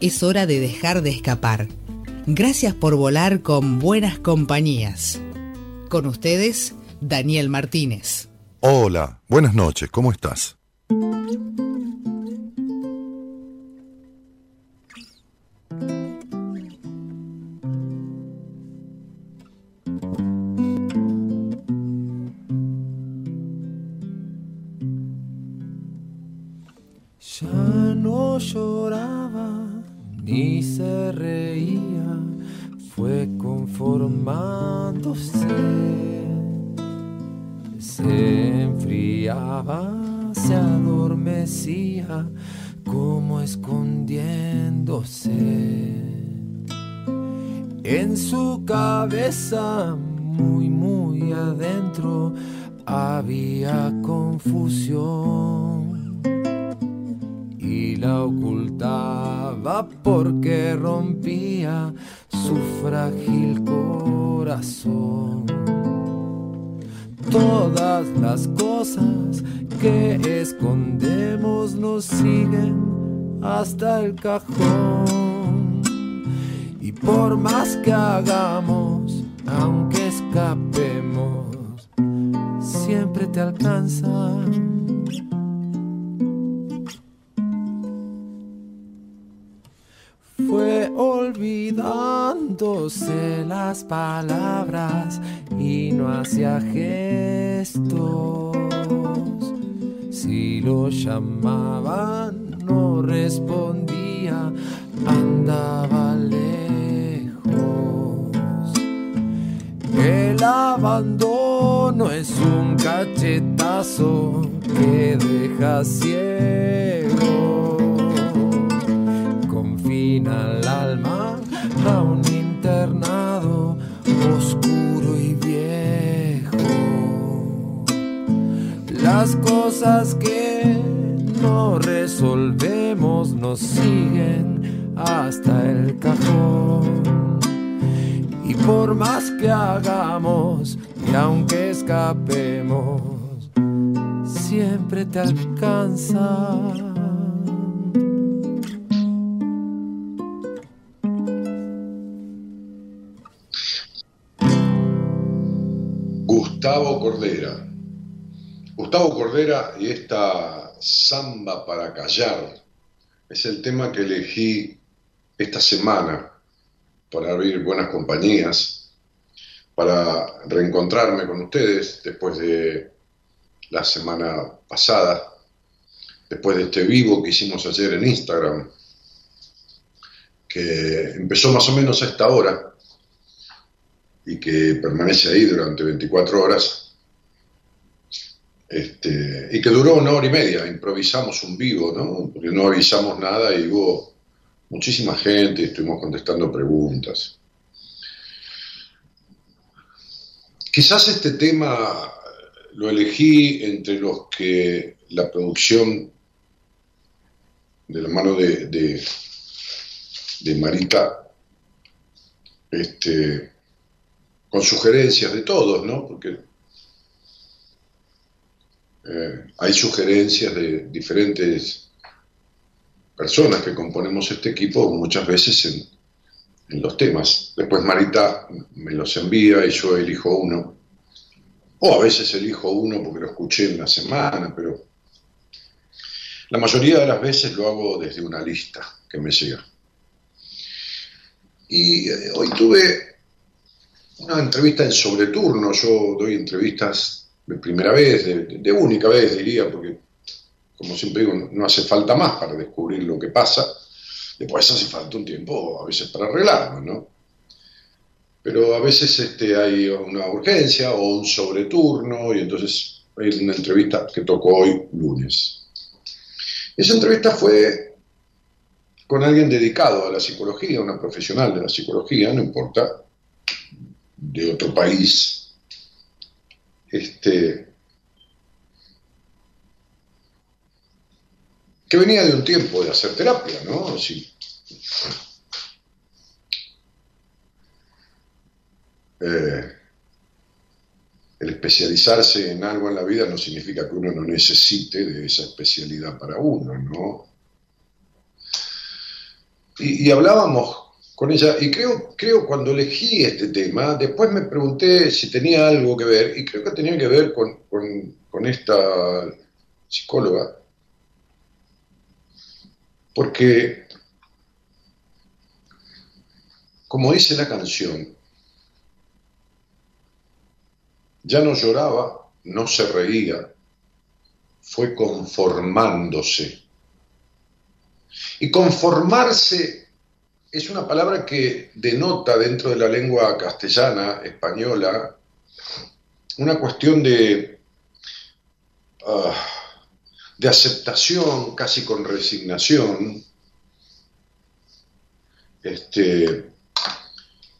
es hora de dejar de escapar. Gracias por volar con buenas compañías. Con ustedes, Daniel Martínez. Hola, buenas noches, ¿cómo estás? Ya no lloraba ni se reía, fue conformándose. Se enfriaba, se adormecía, como escondiéndose. En su cabeza, muy, muy adentro, había confusión y la ocultaba porque rompía su frágil corazón. Todas las cosas que escondemos nos siguen hasta el cajón. Y por más que hagamos, aunque escapemos, siempre te alcanzan fue olvidándose las palabras y no hacía gestos. Si lo llamaban, no respondía, andaba lejos. El abandono es un cachetazo que deja ciego al alma a un internado oscuro y viejo. Las cosas que no resolvemos nos siguen hasta el cajón. Y por más que hagamos y aunque escapemos, siempre te alcanza Gustavo Cordera. Gustavo Cordera y esta samba para callar es el tema que elegí esta semana para abrir buenas compañías, para reencontrarme con ustedes después de la semana pasada, después de este vivo que hicimos ayer en Instagram, que empezó más o menos a esta hora y que permanece ahí durante 24 horas, este, y que duró una hora y media, improvisamos un vivo, ¿no? porque no avisamos nada y hubo muchísima gente y estuvimos contestando preguntas. Quizás este tema lo elegí entre los que la producción de la mano de, de, Marita este, con sugerencias de todos, ¿no? Porque eh, hay sugerencias de diferentes personas que componemos este equipo muchas veces en, los temas. Después Marita me los envía y yo elijo uno. O a veces elijo uno porque lo escuché en la semana, pero la mayoría de las veces lo hago desde una lista que me llega. Y eh, hoy tuve una entrevista en sobreturno. Yo doy entrevistas de primera vez, de, única vez diría, porque como siempre digo, no hace falta más para descubrir lo que pasa. Después hace falta un tiempo a veces para arreglarlo, ¿no? Pero a veces este, hay una urgencia o un sobreturno y entonces hay una entrevista que tocó hoy lunes. Esa entrevista fue con alguien dedicado a la psicología, una profesional de la psicología, no importa, de otro país, este, que venía de un tiempo de hacer terapia, ¿no? Sí. Eh, el especializarse en algo en la vida no significa que uno no necesite de esa especialidad para uno, ¿no? Y, hablábamos con ella, y creo, creo cuando elegí este tema, después me pregunté si tenía algo que ver, y creo que tenía que ver con, con esta psicóloga, porque, como dice la canción, ya no lloraba, no se reía, fue conformándose. Y conformarse es una palabra que denota dentro de la lengua castellana, española, una cuestión de, ah, de aceptación, casi con resignación, este,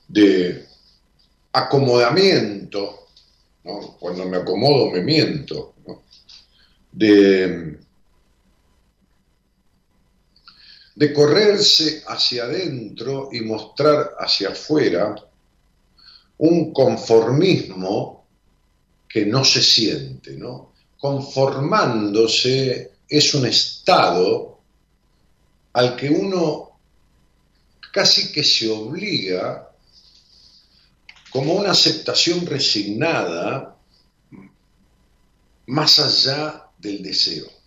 de acomodamiento cuando me acomodo me miento, de, de correrse hacia adentro y mostrar hacia afuera un conformismo que no se siente, ¿no? Conformándose es un estado al que uno casi que se obliga como una aceptación resignada más allá del deseo.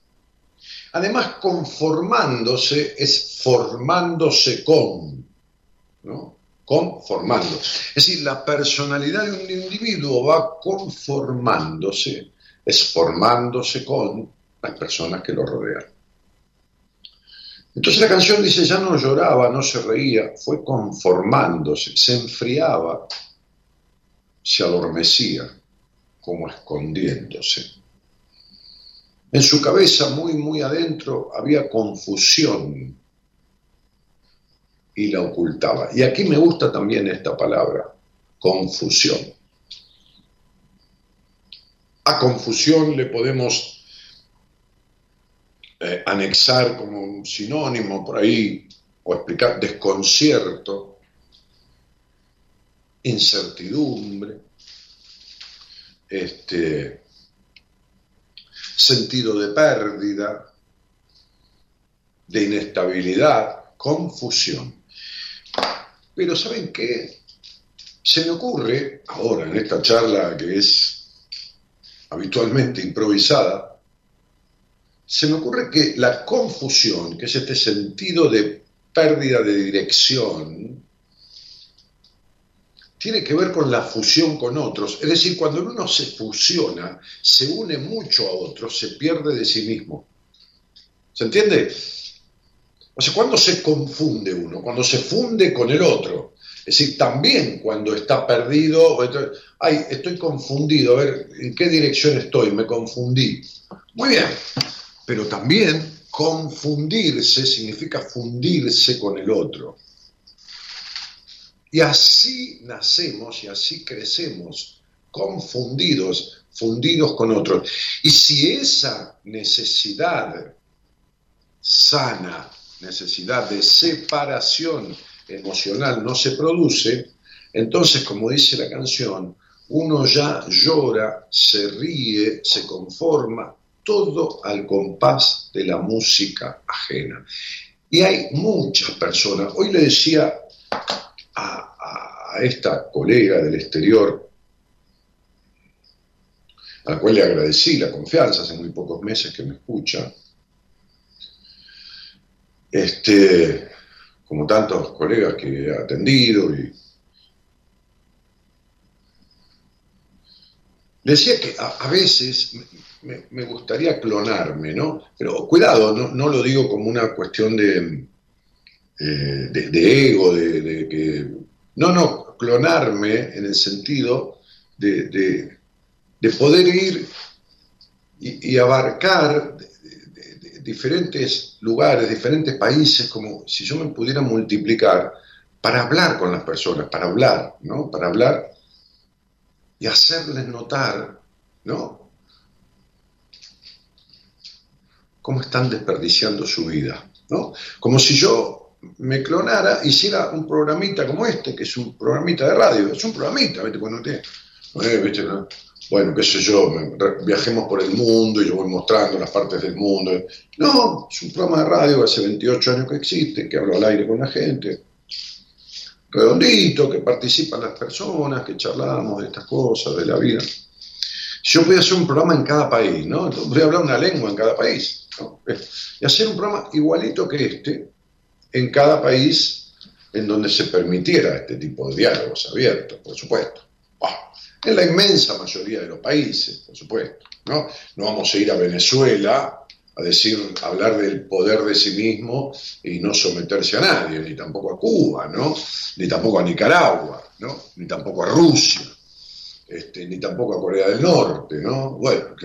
Además, conformándose es formándose con, ¿no? Conformando. Es decir, la personalidad de un individuo va conformándose, es formándose con las personas que lo rodean. Entonces la canción dice, ya no lloraba, no se reía, fue conformándose, se enfriaba, se adormecía, como escondiéndose. En su cabeza, muy, muy adentro, había confusión y la ocultaba. Y aquí me gusta también esta palabra, confusión. A confusión le podemos eh, anexar como un sinónimo por ahí, o explicar desconcierto, incertidumbre, este, sentido de pérdida, de inestabilidad, confusión. Pero ¿saben qué? Se me ocurre ahora en esta charla que es habitualmente improvisada, se me ocurre que la confusión, que es este sentido de pérdida de dirección, tiene que ver con la fusión con otros. Es decir, cuando uno se fusiona, se une mucho a otros, se pierde de sí mismo. ¿Se entiende? O sea, cuando se confunde uno, cuando se funde con el otro. Es decir, también cuando está perdido, ay, estoy confundido, a ver, ¿en qué dirección estoy? Me confundí. Muy bien, pero también confundirse significa fundirse con el otro. Y así nacemos y así crecemos, confundidos, fundidos con otros. Y si esa necesidad sana, necesidad de separación emocional no se produce, entonces, como dice la canción, uno ya llora, se ríe, se conforma, todo al compás de la música ajena. Y hay muchas personas, hoy le decía a, esta colega del exterior, a la cual le agradecí la confianza hace muy pocos meses que me escucha, este, como tantos colegas que he atendido y decía que a, veces me, gustaría clonarme, ¿no? Pero cuidado, no lo digo como una cuestión de, eh, de, ego, de, que... No, no, clonarme en el sentido de, poder ir y, abarcar diferentes lugares, diferentes países, como si yo me pudiera multiplicar para hablar con las personas, para hablar, ¿no? Para hablar y hacerles notar, ¿no? Cómo están desperdiciando su vida, ¿no? Como si yo me clonara, hiciera un programita como este, que es un programita de radio, es un programita, ¿viste? Cuando te, eh. ¿no? bueno, qué sé yo, viajemos por el mundo y yo voy mostrando las partes del mundo. No, es un programa de radio hace 28 años que existe, que hablo al aire con la gente, redondito, que participan las personas, que charlamos de estas cosas, de la vida. Yo voy a hacer un programa en cada país, ¿no? voy a hablar una lengua en cada país. Y hacer un programa igualito que este en cada país en donde se permitiera este tipo de diálogos abiertos, por supuesto en la inmensa mayoría de los países, por supuesto. ¿no? no vamos a ir a Venezuela a decir, hablar del poder de sí mismo y no someterse a nadie, ni tampoco a Cuba, ¿no? ni tampoco a Nicaragua, ¿no? ni tampoco a Rusia, este, ni tampoco a Corea del Norte, ¿no? Bueno,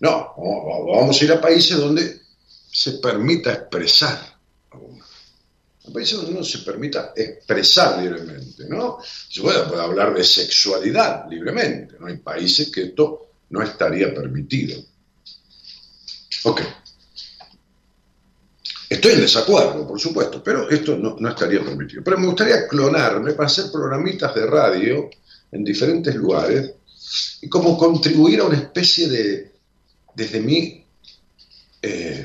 no, vamos a ir a países donde se permita expresar un país donde uno se permita expresar libremente, ¿no? Se puede, hablar de sexualidad libremente, ¿no? Hay países que esto no estaría permitido. Ok. Estoy en desacuerdo, por supuesto, pero esto no, no, estaría permitido. Pero me gustaría clonarme para hacer programitas de radio en diferentes lugares y como contribuir a una especie de, desde mi eh,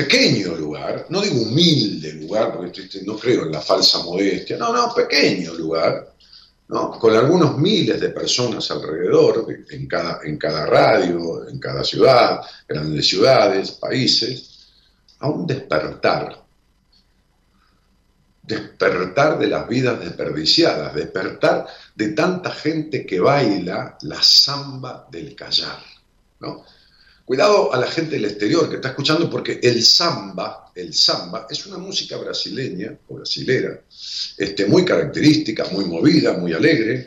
pequeño lugar, no digo humilde lugar, porque no creo en la falsa modestia, no, no, pequeño lugar, ¿no? con algunos miles de personas alrededor, en cada, en cada radio, en cada ciudad, grandes ciudades, países, a un despertar, despertar de las vidas desperdiciadas, despertar de tanta gente que baila la samba del callar, ¿no? Cuidado a la gente del exterior que está escuchando porque el samba, el samba es una música brasileña o brasilera, este, muy característica, muy movida, muy alegre,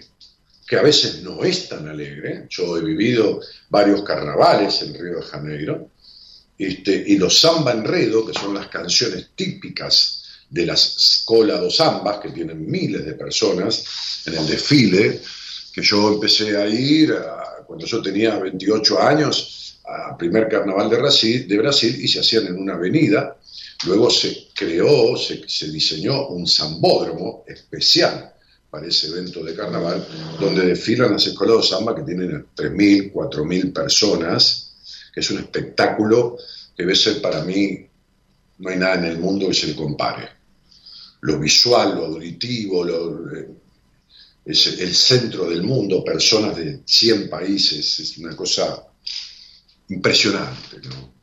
que a veces no es tan alegre. Yo he vivido varios carnavales en Río de Janeiro, este, y los samba enredo, que son las canciones típicas de las escola dos sambas, que tienen miles de personas en el desfile, que yo empecé a ir cuando yo tenía 28 años, a primer carnaval de Brasil, de Brasil y se hacían en una avenida. Luego se creó, se, diseñó un zambódromo especial para ese evento de carnaval, donde desfilan las escuelas de samba que tienen 3.000, 4.000 personas, que es un espectáculo que debe ser para mí, no hay nada en el mundo que se le compare. Lo visual, lo auditivo, lo, eh, es el centro del mundo, personas de 100 países, es una cosa impresionante. ¿no?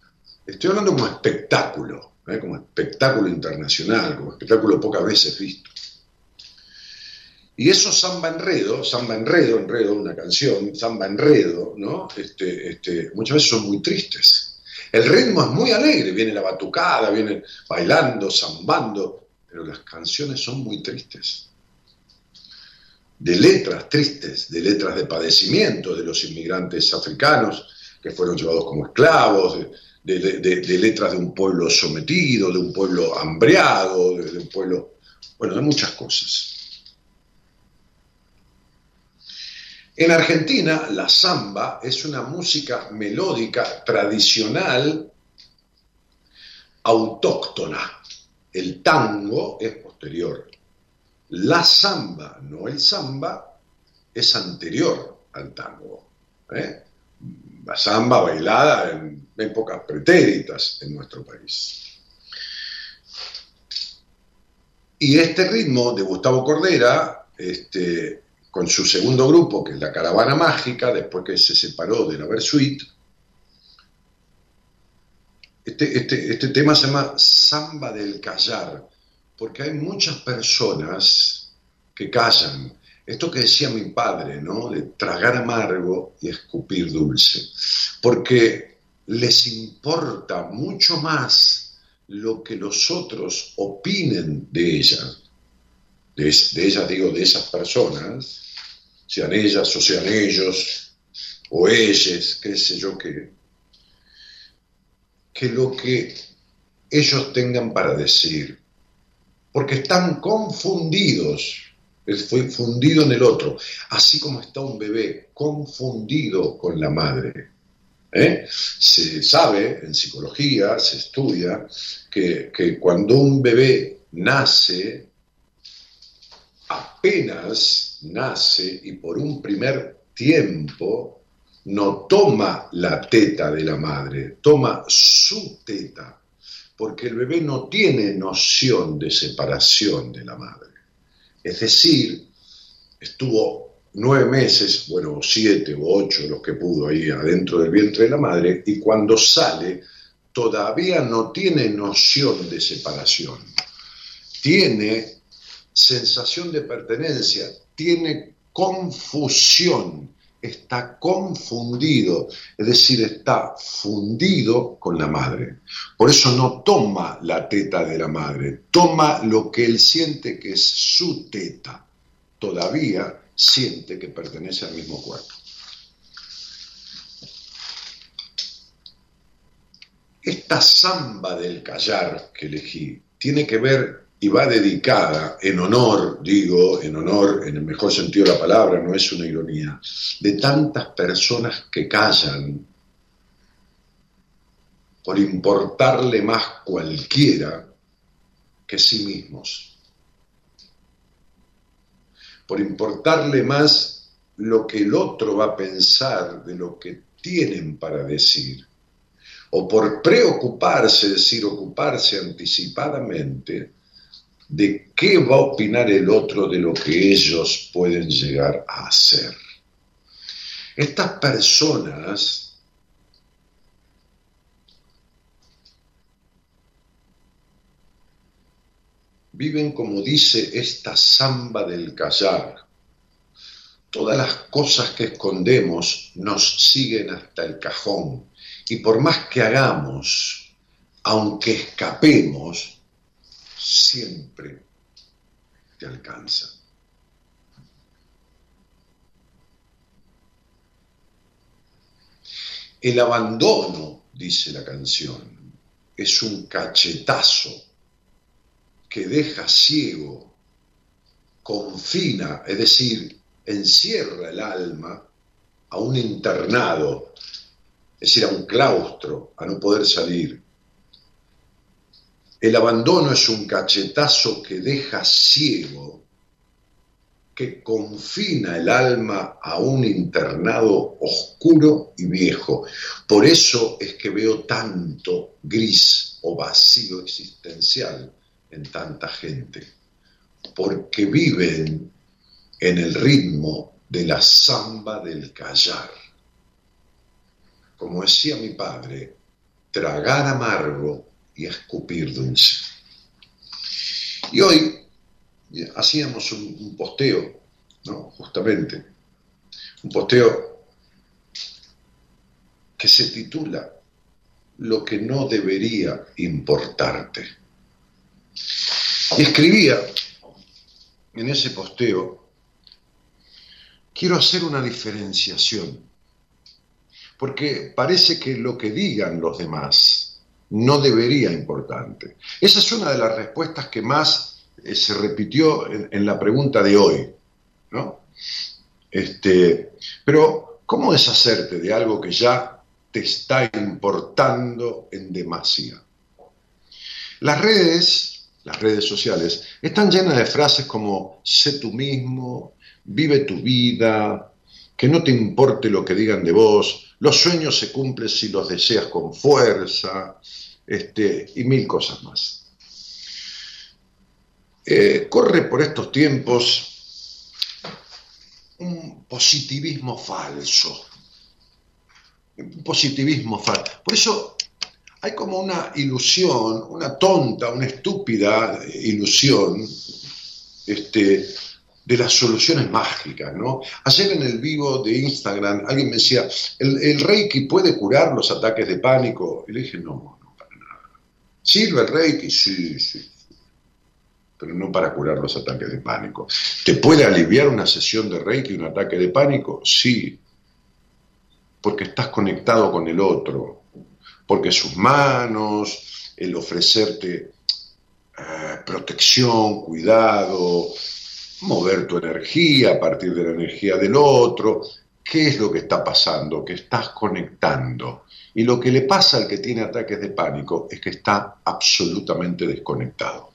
Estoy hablando como espectáculo, ¿eh? como espectáculo internacional, como espectáculo pocas veces visto. Y eso samba enredo, samba enredo, enredo, una canción, samba enredo, ¿no? Este, este, muchas veces son muy tristes. El ritmo es muy alegre, viene la batucada, vienen bailando, zambando, pero las canciones son muy tristes. De letras tristes, de letras de padecimiento de los inmigrantes africanos, que fueron llevados como esclavos, de, letras de un pueblo sometido, de un pueblo hambreado, de, un pueblo, bueno, de muchas cosas. En Argentina, la samba es una música melódica tradicional autóctona. El tango es posterior. La samba, no el samba, es anterior al tango. ¿eh? La samba bailada en épocas pretéritas en nuestro país. Y este ritmo de Gustavo Cordera, este, con su segundo grupo, que es la Caravana Mágica, después que se separó de la Versuit, este, este, este tema se llama Samba del Callar, porque hay muchas personas que callan, esto que decía mi padre, ¿no? De tragar amargo y escupir dulce. Porque les importa mucho más lo que los otros opinen de ellas. De, ellas, digo, de esas personas, sean ellas o sean ellos, o ellas, qué sé yo qué. que lo que ellos tengan para decir, porque están confundidos, fue fundido en el otro, así como está un bebé confundido con la madre. ¿eh? Se sabe en psicología, se estudia, que, que cuando un bebé nace, apenas nace y por un primer tiempo no toma la teta de la madre, toma su teta, porque el bebé no tiene noción de separación de la madre. Es decir, estuvo nueve meses, bueno, siete o ocho los que pudo ahí adentro del vientre de la madre, y cuando sale todavía no tiene noción de separación. Tiene sensación de pertenencia, tiene confusión, está confundido, es decir, está fundido con la madre. Por eso no toma la teta de la madre, toma lo que él siente que es su teta. Todavía siente que pertenece al mismo cuerpo. Esta samba del callar que elegí tiene que ver y va dedicada en honor, digo, en honor, en el mejor sentido de la palabra, no es una ironía, de tantas personas que callan por importarle más cualquiera que sí mismos, por importarle más lo que el otro va a pensar de lo que tienen para decir, o por preocuparse, es decir, ocuparse anticipadamente, de qué va a opinar el otro de lo que ellos pueden llegar a hacer. Estas personas viven como dice esta samba del callar. Todas las cosas que escondemos nos siguen hasta el cajón y por más que hagamos, aunque escapemos, siempre te alcanza. El abandono, dice la canción, es un cachetazo que deja ciego, confina, es decir, encierra el alma a un internado, es decir, a un claustro, a no poder salir. El abandono es un cachetazo que deja ciego, que confina el alma a un internado oscuro y viejo. Por eso es que veo tanto gris o vacío existencial en tanta gente, porque viven en el ritmo de la samba del callar. Como decía mi padre, tragar amargo y escupir dulce. Y hoy hacíamos un, posteo, ¿no? justamente, un posteo que se titula Lo que no debería importarte. Y escribía en ese posteo, quiero hacer una diferenciación, porque parece que lo que digan los demás no debería importante. Esa es una de las respuestas que más eh, se repitió en, la pregunta de hoy. ¿no? Este, pero, ¿cómo deshacerte de algo que ya te está importando en demasía? Las redes, las redes sociales, están llenas de frases como sé tú mismo, vive tu vida, que no te importe lo que digan de vos, los sueños se cumplen si los deseas con fuerza, este, y mil cosas más. Eh, corre por estos tiempos un positivismo falso. Un positivismo falso. Por eso hay como una ilusión, una tonta, una estúpida ilusión este, de las soluciones mágicas, ¿no? Ayer en el vivo de Instagram alguien me decía, ¿el, Reiki puede curar los ataques de pánico? Y le dije, no, ¿Sirve el Reiki? Sí, sí. Pero no para curar los ataques de pánico. ¿Te puede aliviar una sesión de Reiki un ataque de pánico? Sí. Porque estás conectado con el otro. porque sus manos, el ofrecerte eh, protección, cuidado, mover tu energía a partir de la energía del otro, ¿qué es lo que está pasando? Que estás conectando. Y lo que le pasa al que tiene ataques de pánico es que está absolutamente desconectado.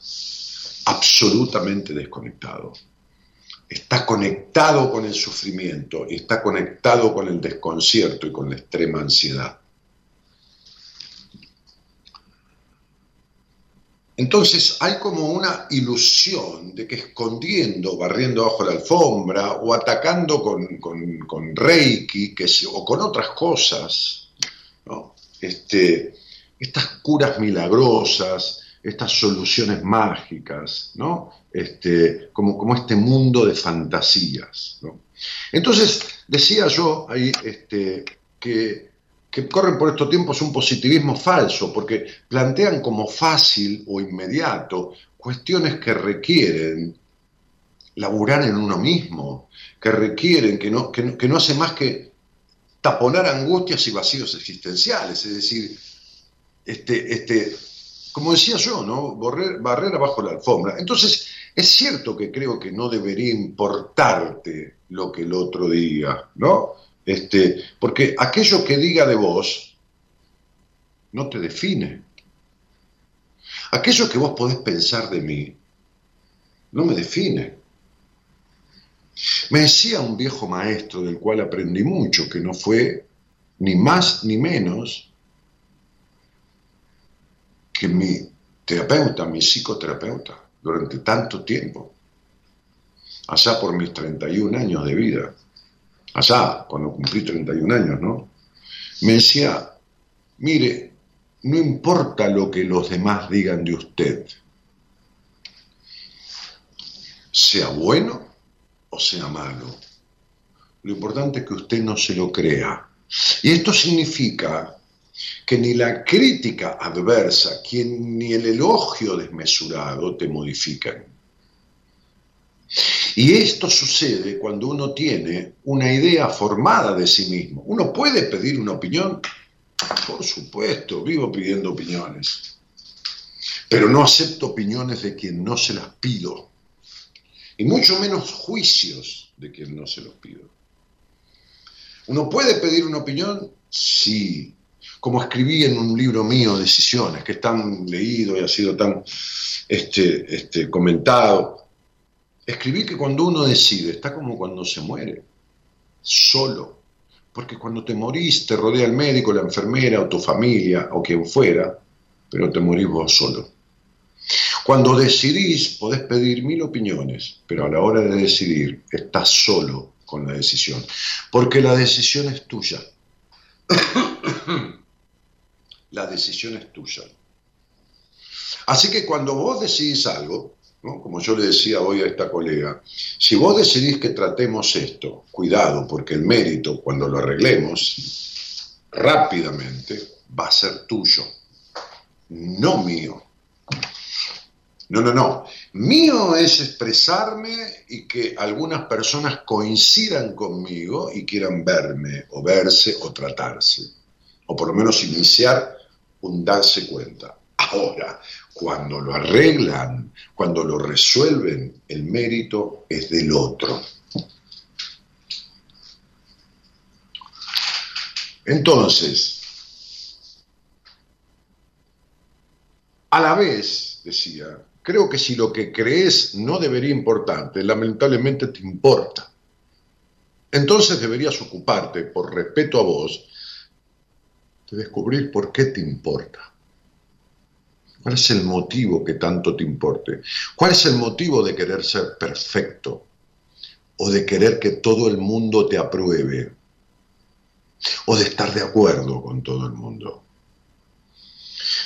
Absolutamente desconectado. Está conectado con el sufrimiento está conectado con el desconcierto y con la extrema ansiedad. Entonces hay como una ilusión de que escondiendo, barriendo bajo la alfombra o atacando con, Reiki que o con otras cosas, este, estas curas milagrosas, estas soluciones mágicas, ¿no? este, como, como este mundo de fantasías. Entonces decía yo ahí este, que que corren por estos tiempos un positivismo falso, porque plantean como fácil o inmediato cuestiones que requieren laburar en uno mismo, que requieren, que no, que, hace más que taponar angustias y vacíos existenciales, es decir, este, este, como decía yo, ¿no? Barrer, barrer abajo la alfombra. Entonces, es cierto que creo que no debería importarte lo que el otro diga, ¿no? Este, porque aquello que diga de vos no te define. Aquello que vos podés pensar de mí no me define. Me decía un viejo maestro del cual aprendí mucho, que no fue ni más ni menos que mi terapeuta, mi psicoterapeuta, durante tanto tiempo, allá por mis 31 años de vida allá, cuando cumplí 31 años, ¿no? Me decía, mire, no importa lo que los demás digan de usted, sea bueno o sea malo, lo importante es que usted no se lo crea. Y esto significa que ni la crítica adversa, ni el elogio desmesurado te modifican. Y esto sucede cuando uno tiene una idea formada de sí mismo. Uno puede pedir una opinión, por supuesto, vivo pidiendo opiniones, pero no acepto opiniones de quien no se las pido, y mucho menos juicios de quien no se los pido. ¿Uno puede pedir una opinión? Sí. Como escribí en un libro mío, Decisiones, que es tan leído y ha sido tan este, este, comentado, Escribí que cuando uno decide, está como cuando se muere, solo. Porque cuando te morís te rodea el médico, la enfermera o tu familia o quien fuera, pero te morís vos solo. Cuando decidís podés pedir mil opiniones, pero a la hora de decidir estás solo con la decisión, porque la decisión es tuya. la decisión es tuya. Así que cuando vos decidís algo, como yo le decía hoy a esta colega, si vos decidís que tratemos esto, cuidado, porque el mérito, cuando lo arreglemos, rápidamente va a ser tuyo, no mío. No, no, no. Mío es expresarme y que algunas personas coincidan conmigo y quieran verme o verse o tratarse. O por lo menos iniciar un darse cuenta. Ahora, cuando lo arreglan, cuando lo resuelven, el mérito es del otro. Entonces, a la vez, decía, creo que si lo que crees no debería importarte, lamentablemente te importa. Entonces deberías ocuparte, por respeto a vos, de descubrir por qué te importa. ¿Cuál es el motivo que tanto te importe? ¿Cuál es el motivo de querer ser perfecto? ¿O de querer que todo el mundo te apruebe? ¿O de estar de acuerdo con todo el mundo?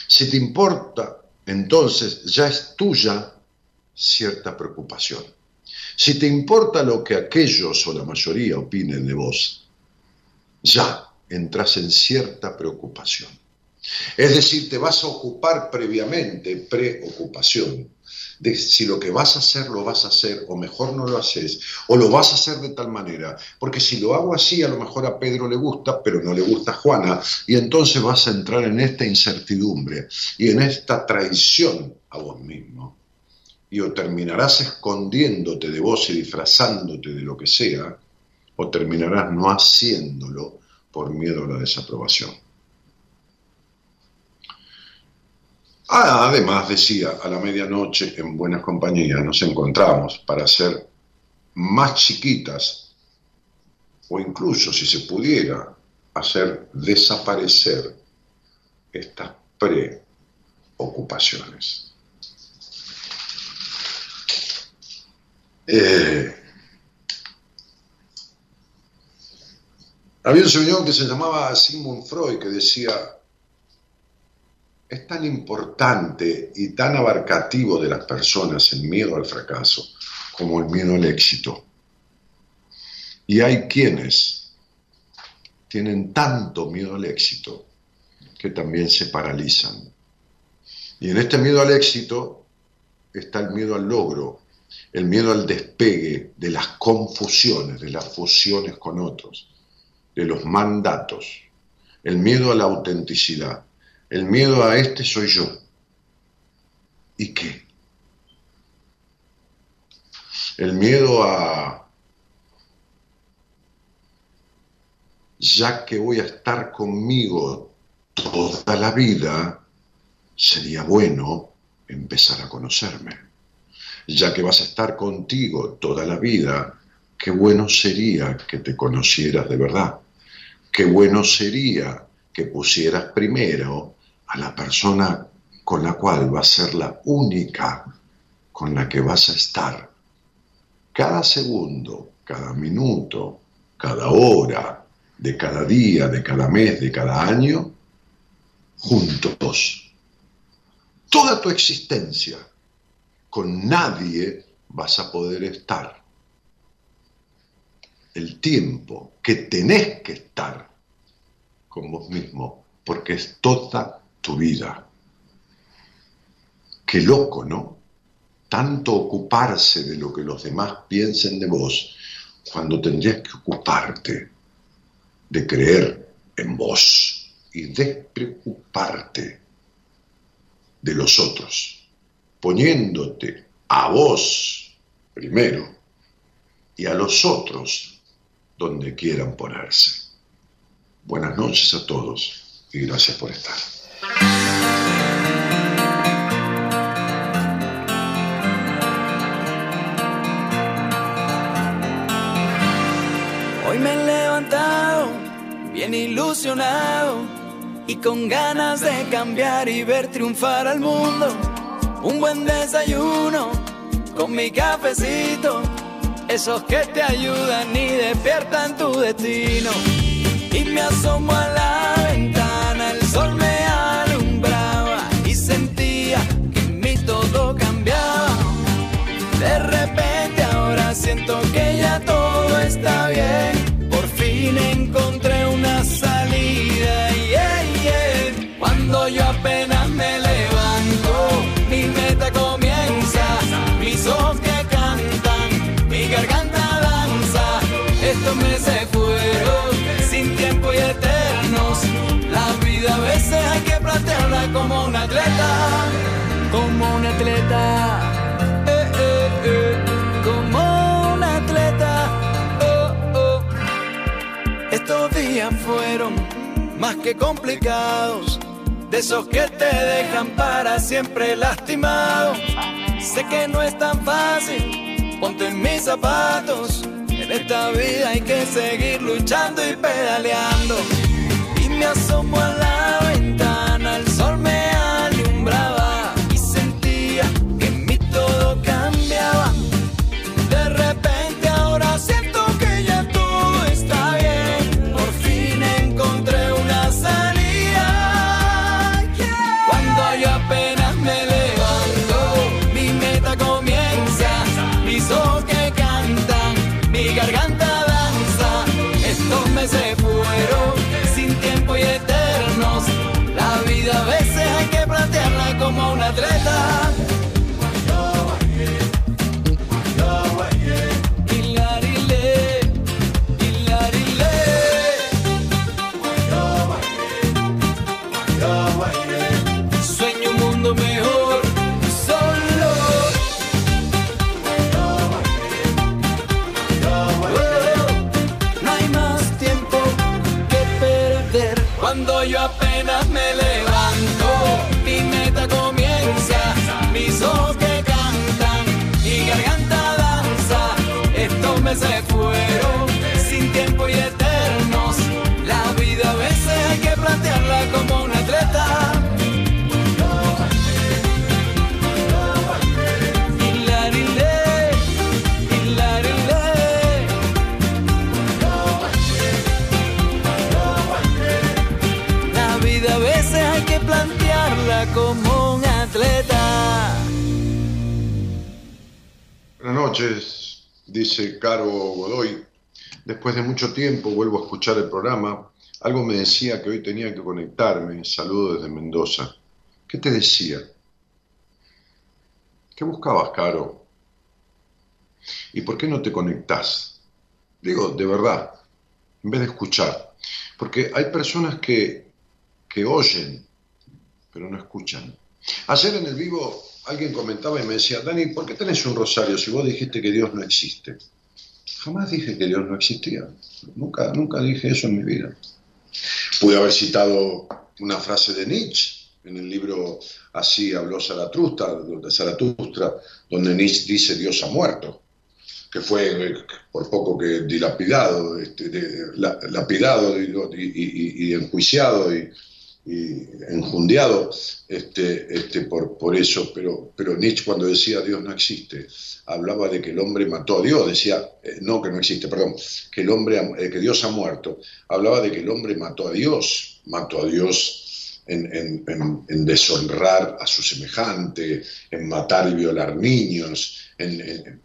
Si te importa, entonces ya es tuya cierta preocupación. Si te importa lo que aquellos o la mayoría opinen de vos, ya entras en cierta preocupación. Es decir, te vas a ocupar previamente, preocupación, de si lo que vas a hacer lo vas a hacer o mejor no lo haces, o lo vas a hacer de tal manera, porque si lo hago así a lo mejor a Pedro le gusta, pero no le gusta a Juana, y entonces vas a entrar en esta incertidumbre y en esta traición a vos mismo. Y o terminarás escondiéndote de vos y disfrazándote de lo que sea, o terminarás no haciéndolo por miedo a la desaprobación. Ah, además, decía, a la medianoche en buenas compañías nos encontramos para ser más chiquitas o incluso, si se pudiera, hacer desaparecer estas preocupaciones. Eh, había un señor que se llamaba Sigmund Freud que decía, es tan importante y tan abarcativo de las personas el miedo al fracaso como el miedo al éxito. Y hay quienes tienen tanto miedo al éxito que también se paralizan. Y en este miedo al éxito está el miedo al logro, el miedo al despegue de las confusiones, de las fusiones con otros, de los mandatos, el miedo a la autenticidad el miedo a este soy yo. ¿Y qué? El miedo a, ya que voy a estar conmigo toda la vida, sería bueno empezar a conocerme. Ya que vas a estar contigo toda la vida, qué bueno sería que te conocieras de verdad. Qué bueno sería que pusieras primero a la persona con la cual va a ser la única con la que vas a estar cada segundo, cada minuto, cada hora, de cada día, de cada mes, de cada año, juntos. Toda tu existencia, con nadie vas a poder estar. El tiempo que tenés que estar con vos mismo, porque es toda tu vida. Qué loco, ¿no? Tanto ocuparse de lo que los demás piensen de vos cuando tendrías que ocuparte de creer en vos y despreocuparte de los otros, poniéndote a vos primero y a los otros donde quieran ponerse. Buenas noches a todos y gracias por estar. Y con ganas de cambiar y ver triunfar al mundo. Un buen desayuno con mi cafecito, esos que te ayudan y despiertan tu destino. Y me asomo a la ventana, el sol me De repente ahora siento que ya todo está bien encontré una salida. Yeah, yeah. Cuando yo apenas me levanto, mi meta comienza. Mis ojos que cantan, mi garganta danza. Estos meses fueron sin tiempo y eternos. La vida a veces hay que plantearla como un atleta, como un atleta. Fueron más que complicados, de esos que te dejan para siempre lastimado. Sé que no es tan fácil, ponte en mis zapatos. En esta vida hay que seguir luchando y pedaleando. Y me asomo a la ventana, treta. Caro Godoy. Después de mucho tiempo vuelvo a escuchar el programa. Algo me decía que hoy tenía que conectarme. Saludo desde Mendoza. ¿Qué te decía? ¿Qué buscabas, Caro? ¿Y por qué no te conectás? Digo, de verdad, en vez de escuchar. Porque hay personas que, que oyen, pero no escuchan. Ayer en el vivo alguien comentaba y me decía, Dani, ¿por qué tenés un rosario si vos dijiste que Dios no existe? Jamás dije que Dios no existía. Nunca, nunca dije eso en mi vida. Pude haber citado una frase de Nietzsche en el libro Así habló Zaratustra, de Zaratustra, donde Nietzsche dice Dios ha muerto, que fue eh, por poco que dilapidado, este, lapidado y- y enjuiciado y, y enjundiado este, este, por, por eso, pero, pero Nietzsche cuando decía Dios no existe, hablaba de que el hombre mató a Dios, decía, eh, no que no existe, perdón, que, el hombre, eh, que Dios ha muerto, hablaba de que el hombre mató a Dios, mató a Dios en, deshonrar a su semejante, en matar y violar niños, en-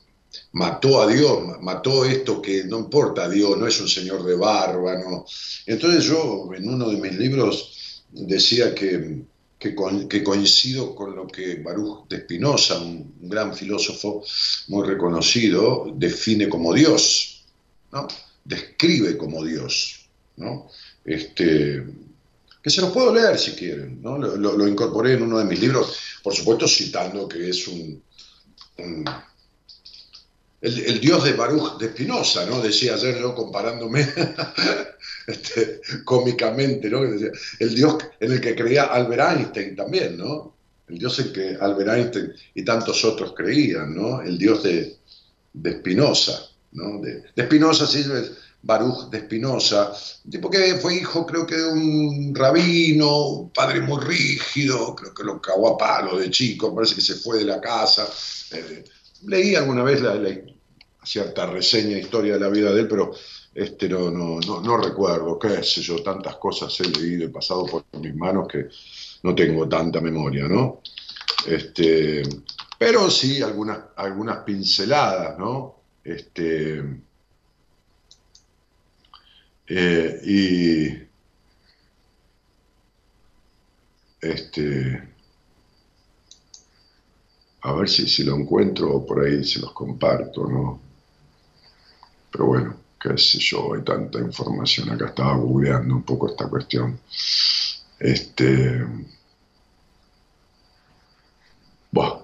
mató a Dios, ma- mató esto que no importa, Dios no es un señor de barba, no. Entonces yo en uno de mis libros decía que, que, coincido con lo que Baruch de Spinoza, un, gran filósofo muy reconocido, define como Dios, ¿no? describe como Dios. ¿no? Este, que se los puedo leer si quieren. ¿no? Lo, incorporé en uno de mis libros, por supuesto citando que es un... el, dios de Baruch de Spinoza, ¿no? Decía ayer comparándome este, cómicamente, ¿no? El dios en el que creía Albert Einstein también, ¿no? El dios en que Albert Einstein y tantos otros creían, ¿no? El dios de, de Spinoza, ¿no? De, de Spinoza, sí, es Baruch de Spinoza, tipo que fue hijo creo que de un rabino, un padre muy rígido, creo que lo cagó a palo de chico, parece que se fue de la casa. Eh, leí alguna vez la cierta reseña, historia de la vida de él, pero este no, no, no, no recuerdo, qué sé yo, tantas cosas he leído y pasado por mis manos que no tengo tanta memoria, ¿no? Este, pero sí algunas, algunas pinceladas, ¿no? Este, eh, y este, a ver si, si lo encuentro por ahí se los comparto, ¿no? Pero bueno, qué sé yo, hay tanta información acá, estaba googleando un poco esta cuestión. Este. Buah,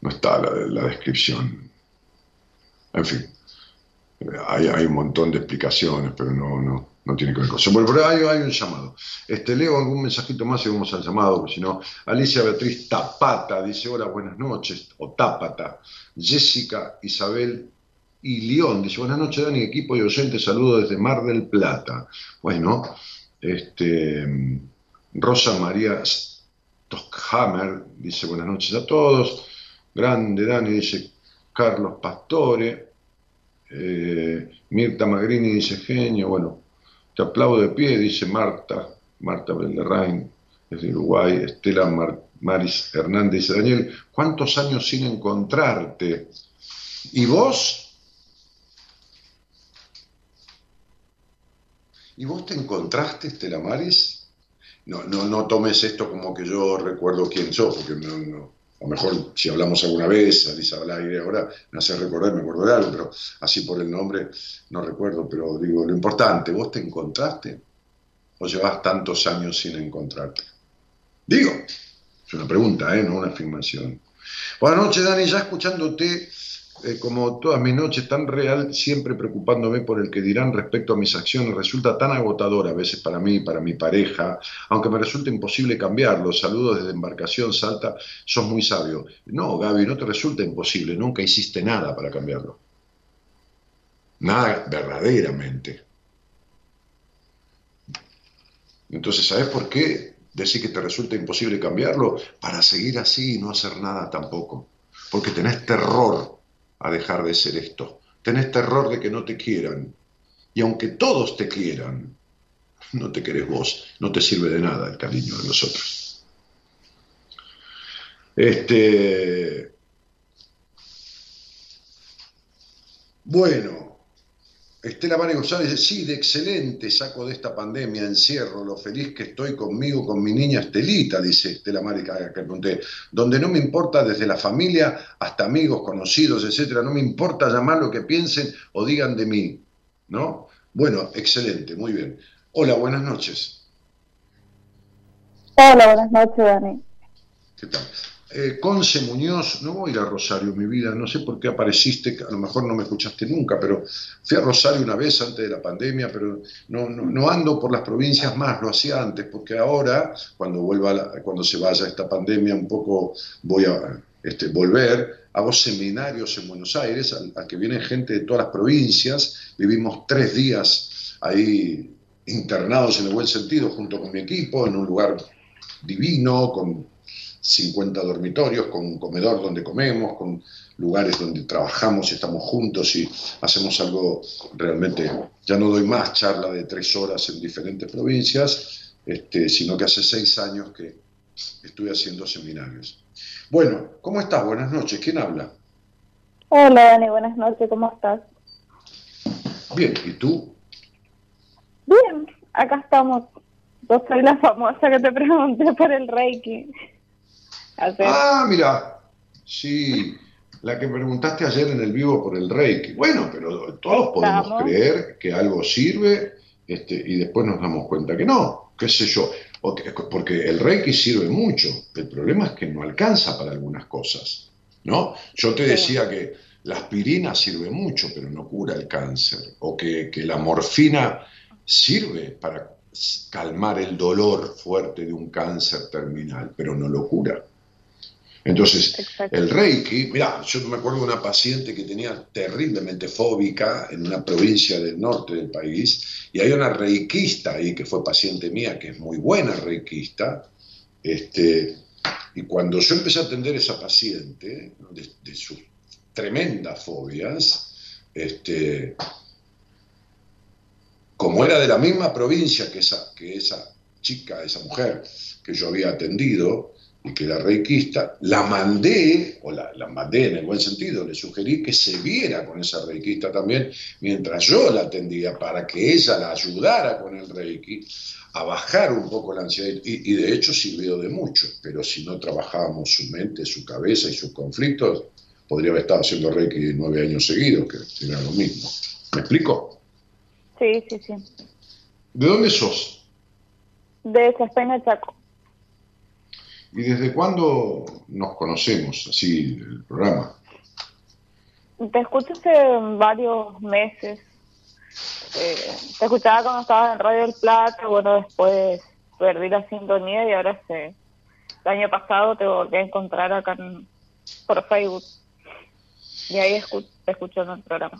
no está la, descripción. En fin, hay, hay un montón de explicaciones, pero no, no, no tiene que ver con eso. Bueno, pero hay, un llamado. Este, leo algún mensajito más y vamos al llamado, porque si no, Alicia Beatriz Tapata dice: Hola, buenas noches, o Tápata. Jessica Isabel y León dice: Buenas noches, Dani, equipo y oyente, saludo desde Mar del Plata. Bueno, este, Rosa María Stockhammer dice: Buenas noches a todos. Grande Dani dice: Carlos Pastore. Eh, Mirta Magrini dice: Genio. Bueno, te aplaudo de pie, dice Marta. Marta Belderrain es de Uruguay. Estela Mar- Maris Hernández dice: Daniel, ¿cuántos años sin encontrarte? ¿Y vos? ¿Y vos te encontraste, Estela? No, no, no tomes esto como que yo recuerdo quién sos, porque no, no. a lo mejor si hablamos alguna vez, salís al aire ahora, me hace recordar, me acuerdo de algo, pero así por el nombre no recuerdo, pero digo, lo importante, ¿vos te encontraste? ¿O llevas tantos años sin encontrarte? Digo, es una pregunta, ¿eh? no una afirmación. Buenas noches, Dani, ya escuchándote eh, como todas mis noches, tan real, siempre preocupándome por el que dirán respecto a mis acciones, resulta tan agotador a veces para mí, para mi pareja, aunque me resulta imposible cambiarlo. Saludos desde embarcación, Salta, sos muy sabio. No, Gaby, no te resulta imposible, nunca hiciste nada para cambiarlo. Nada verdaderamente. Entonces, ¿sabes por qué decir que te resulta imposible cambiarlo? Para seguir así y no hacer nada tampoco. Porque tenés terror a dejar de ser esto. Tenés terror de que no te quieran. Y aunque todos te quieran, no te querés vos. No te sirve de nada el cariño de los otros. Este. Bueno, Estela Mari González dice, sí, de excelente saco de esta pandemia, encierro, lo feliz que estoy conmigo, con mi niña Estelita, dice Estela Mari que pregunté, donde no me importa desde la familia hasta amigos, conocidos, etcétera, no me importa llamar lo que piensen o digan de mí, ¿no? Bueno, excelente, muy bien. Hola, buenas noches. Hola, buenas noches, Dani. ¿Qué tal? Eh, Conce Muñoz, no voy a Rosario, mi vida, no sé por qué apareciste, a lo mejor no me escuchaste nunca, pero fui a Rosario una vez antes de la pandemia, pero no, no, ando por las provincias más, lo hacía antes, porque ahora, cuando, vuelva cuando se vaya esta pandemia, un poco voy a este, volver, hago seminarios en Buenos Aires, a, que vienen gente de todas las provincias, vivimos tres días ahí internados en el buen sentido, junto con mi equipo, en un lugar divino, con 50 dormitorios, con un comedor donde comemos, con lugares donde trabajamos y estamos juntos y hacemos algo realmente, ya no doy más charla de tres horas en diferentes provincias, este, sino que hace seis años que estoy haciendo seminarios. Bueno, ¿cómo estás? Buenas noches. ¿Quién habla? Hola Dani, buenas noches. ¿Cómo estás? Bien, ¿y tú? Bien, acá estamos. Yo soy la famosa que te pregunté por el Reiki. Ah, mira, sí, la que preguntaste ayer en el vivo por el Reiki. Bueno, pero todos podemos creer que algo sirve este, y después nos damos cuenta que no, qué sé yo, porque el Reiki sirve mucho, el problema es que no alcanza para algunas cosas, ¿no? Yo te decía que la aspirina sirve mucho, pero no cura el cáncer, o que, que la morfina sirve para calmar el dolor fuerte de un cáncer terminal, pero no lo cura. Entonces, el Reiki, mira, yo me acuerdo de una paciente que tenía terriblemente fóbica en una provincia del norte del país, y hay una reikista ahí que fue paciente mía, que es muy buena reikista, este, y cuando yo empecé a atender a esa paciente, de, sus tremendas fobias, este, como era de la misma provincia que esa, que esa chica, esa mujer que yo había atendido, que era reikista, la mandé, o la, mandé en el buen sentido, le sugerí que se viera con esa reikista también, mientras yo la atendía, para que ella la ayudara con el reiki a bajar un poco la ansiedad, y, de hecho sirvió de mucho, pero si no trabajábamos su mente, su cabeza y sus conflictos, podría haber estado haciendo reiki nueve años seguidos, que era lo mismo. ¿Me explico? Sí, sí, sí. ¿De dónde sos? De España, Chaco. ¿Y desde cuándo nos conocemos, así, el programa? Te escucho hace varios meses. Eh, te escuchaba cuando estabas en Radio del Plata, bueno, después perdí la sintonía y ahora sé. El año pasado te volví a encontrar acá por Facebook. Y ahí te escucho en el programa.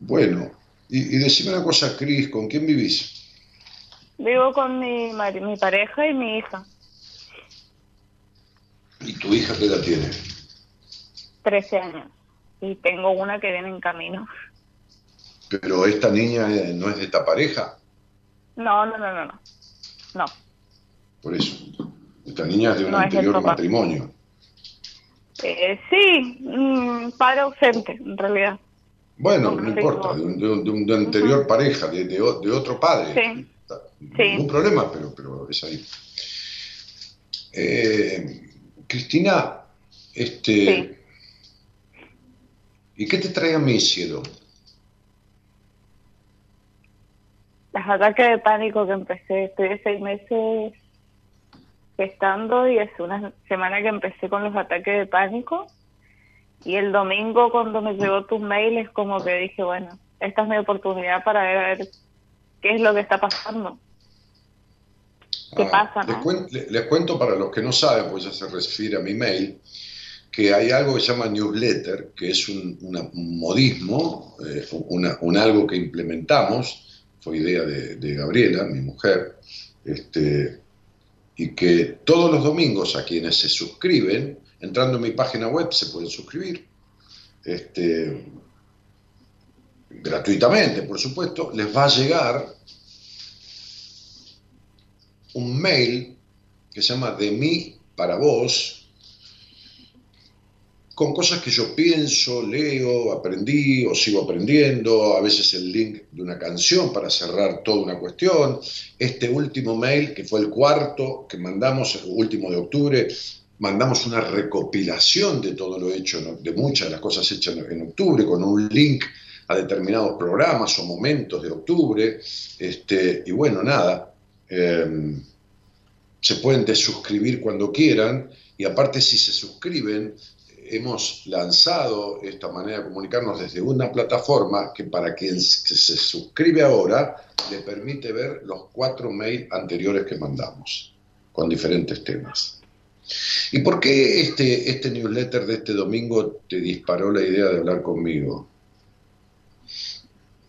Bueno, y, y decime una cosa, Cris, ¿con quién vivís? Vivo con mi, mi pareja y mi hija. ¿Y tu hija qué edad tiene? Trece años. Y tengo una que viene en camino. ¿Pero esta niña eh, no es de esta pareja? No, no, no, no. No. no. Por eso. Esta niña es de un anterior matrimonio. Eh, sí, mm, padre ausente, en realidad. Bueno, no, importa, de un, anterior pareja, de, de, otro padre. Sí. Ningún problema, pero, pero es ahí. Eh, Cristina, este, ¿y qué te trae a mí, cielo? Las ataques de pánico que empecé, estoy de seis meses estando y es una semana que empecé con los ataques de pánico Y el domingo cuando me llegó tu mail es como que dije, bueno, esta es mi oportunidad para ver qué es lo que está pasando. ¿Qué Ah, pasa, Les, no? cuento para los que no saben, pues ya se refiere a mi mail, que hay algo que se llama newsletter, que es un, una- un modismo, eh, una- un algo que implementamos, fue idea de, de Gabriela, mi mujer, este, y que todos los domingos a quienes se suscriben, entrando en mi página web se pueden suscribir, este, gratuitamente, por supuesto, les va a llegar un mail que se llama De mí para vos, con cosas que yo pienso, leo, aprendí o sigo aprendiendo, a veces el link de una canción para cerrar toda una cuestión. Este último mail, que fue el cuarto que mandamos, el último de octubre, mandamos una recopilación de todo lo hecho, de muchas de las cosas hechas en octubre, con un link a determinados programas o momentos de octubre. Este, y bueno, nada. Eh, se pueden desuscribir cuando quieran y aparte si se suscriben, hemos lanzado esta manera de comunicarnos desde una plataforma que para quien se suscribe ahora le permite ver los cuatro mails anteriores que mandamos con diferentes temas. ¿Y por qué este, este newsletter de este domingo te disparó la idea de hablar conmigo?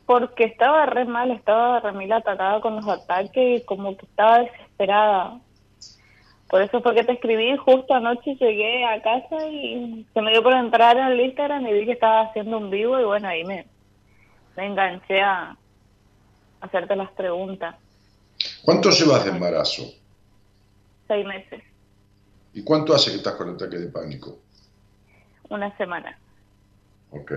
Porque estaba re mal, estaba re mil atacada con los ataques y como que estaba desesperada. Por eso fue que te escribí, justo anoche llegué a casa y se me dio por entrar en el Instagram y vi que estaba haciendo un vivo y bueno, ahí me, me enganché a hacerte las preguntas. ¿Cuánto llevas de embarazo? Seis meses, ¿Y cuánto hace que estás con ataque de pánico? una semana. Ok.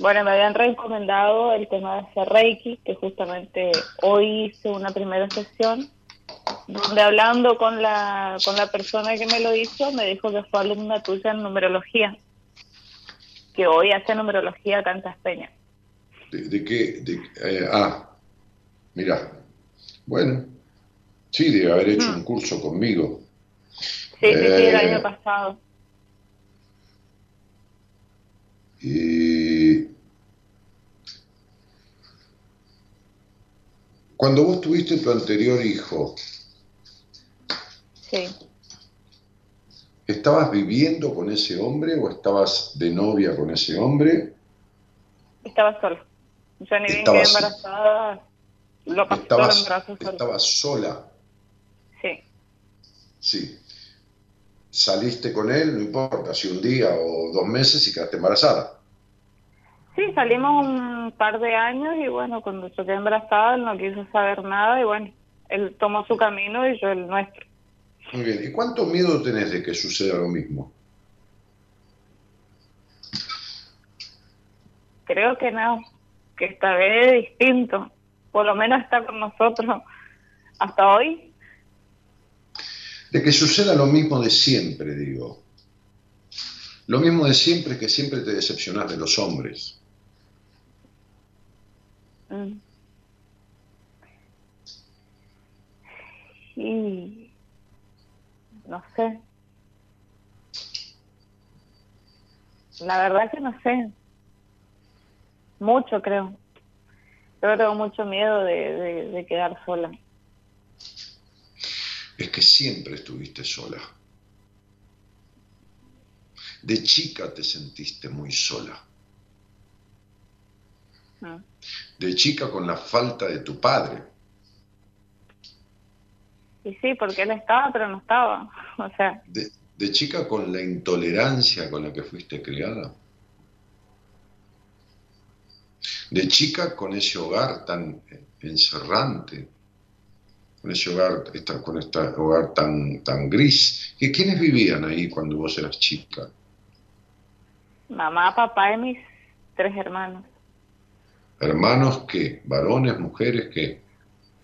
Bueno, me habían recomendado el tema de hacer Reiki, que justamente hoy hice una primera sesión, donde hablando con la, con la persona que me lo hizo, me dijo que fue alumna tuya en numerología, que hoy hace numerología acá en Taspeña. ¿De, de qué? De, eh, ah, mira. Bueno, sí, debe haber hecho un curso conmigo. Sí, sí, sí, el Eh. año pasado. Y cuando vos tuviste tu anterior hijo, Sí. ¿estabas viviendo con ese hombre o estabas de novia con ese hombre? Estaba sola. Yo ni bien quedé embarazada, lo pasé todo el Estabas, estabas sola, Sí. sí. Saliste con él, no importa, si un día o dos meses y quedaste embarazada. Sí, salimos un par de años y bueno, cuando yo quedé embarazada él no quiso saber nada y bueno, él tomó su camino y yo el nuestro. Muy bien, ¿y cuánto miedo tenés de que suceda lo mismo? Creo que no, que esta vez es distinto, por lo menos está con nosotros hasta hoy. De que suceda lo mismo de siempre, digo. Lo mismo de siempre que siempre te decepcionás de los hombres. Mm. Y no sé. La verdad que no sé. Mucho creo. Yo tengo mucho miedo de, de, de quedar sola. Es que siempre estuviste sola. De chica te sentiste muy sola. Mm. De chica con la falta de tu padre. Y sí, porque él estaba, pero no estaba. O sea, De, de chica con la intolerancia con la que fuiste criada. De chica con ese hogar tan encerrante, con ese hogar, esta- con este hogar tan, tan gris. ¿Que ¿Quiénes vivían ahí cuando vos eras chica? mamá, papá y mis tres hermanos. ¿Hermanos qué? ¿Varones, mujeres qué?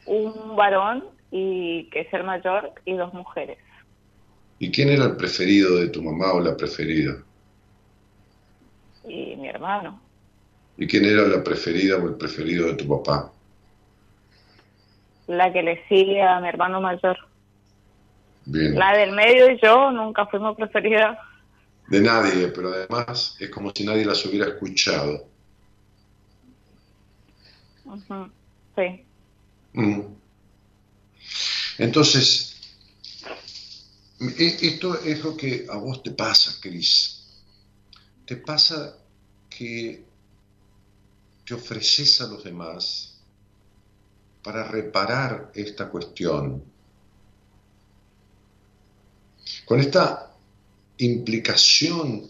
Un varón y que es el mayor y dos mujeres. ¿Y quién era el preferido de tu mamá o la preferida? Y mi hermano. ¿Y quién era la preferida o el preferido de tu papá? La que le sigue a mi hermano mayor. Bien. La del medio y yo nunca fuimos preferidas. de nadie, pero además es como si nadie las hubiera escuchado. Sí. Mm. Entonces, e, esto es lo que a vos te pasa, Cris. Te pasa que te ofreces a los demás para reparar esta cuestión. Con esta implicación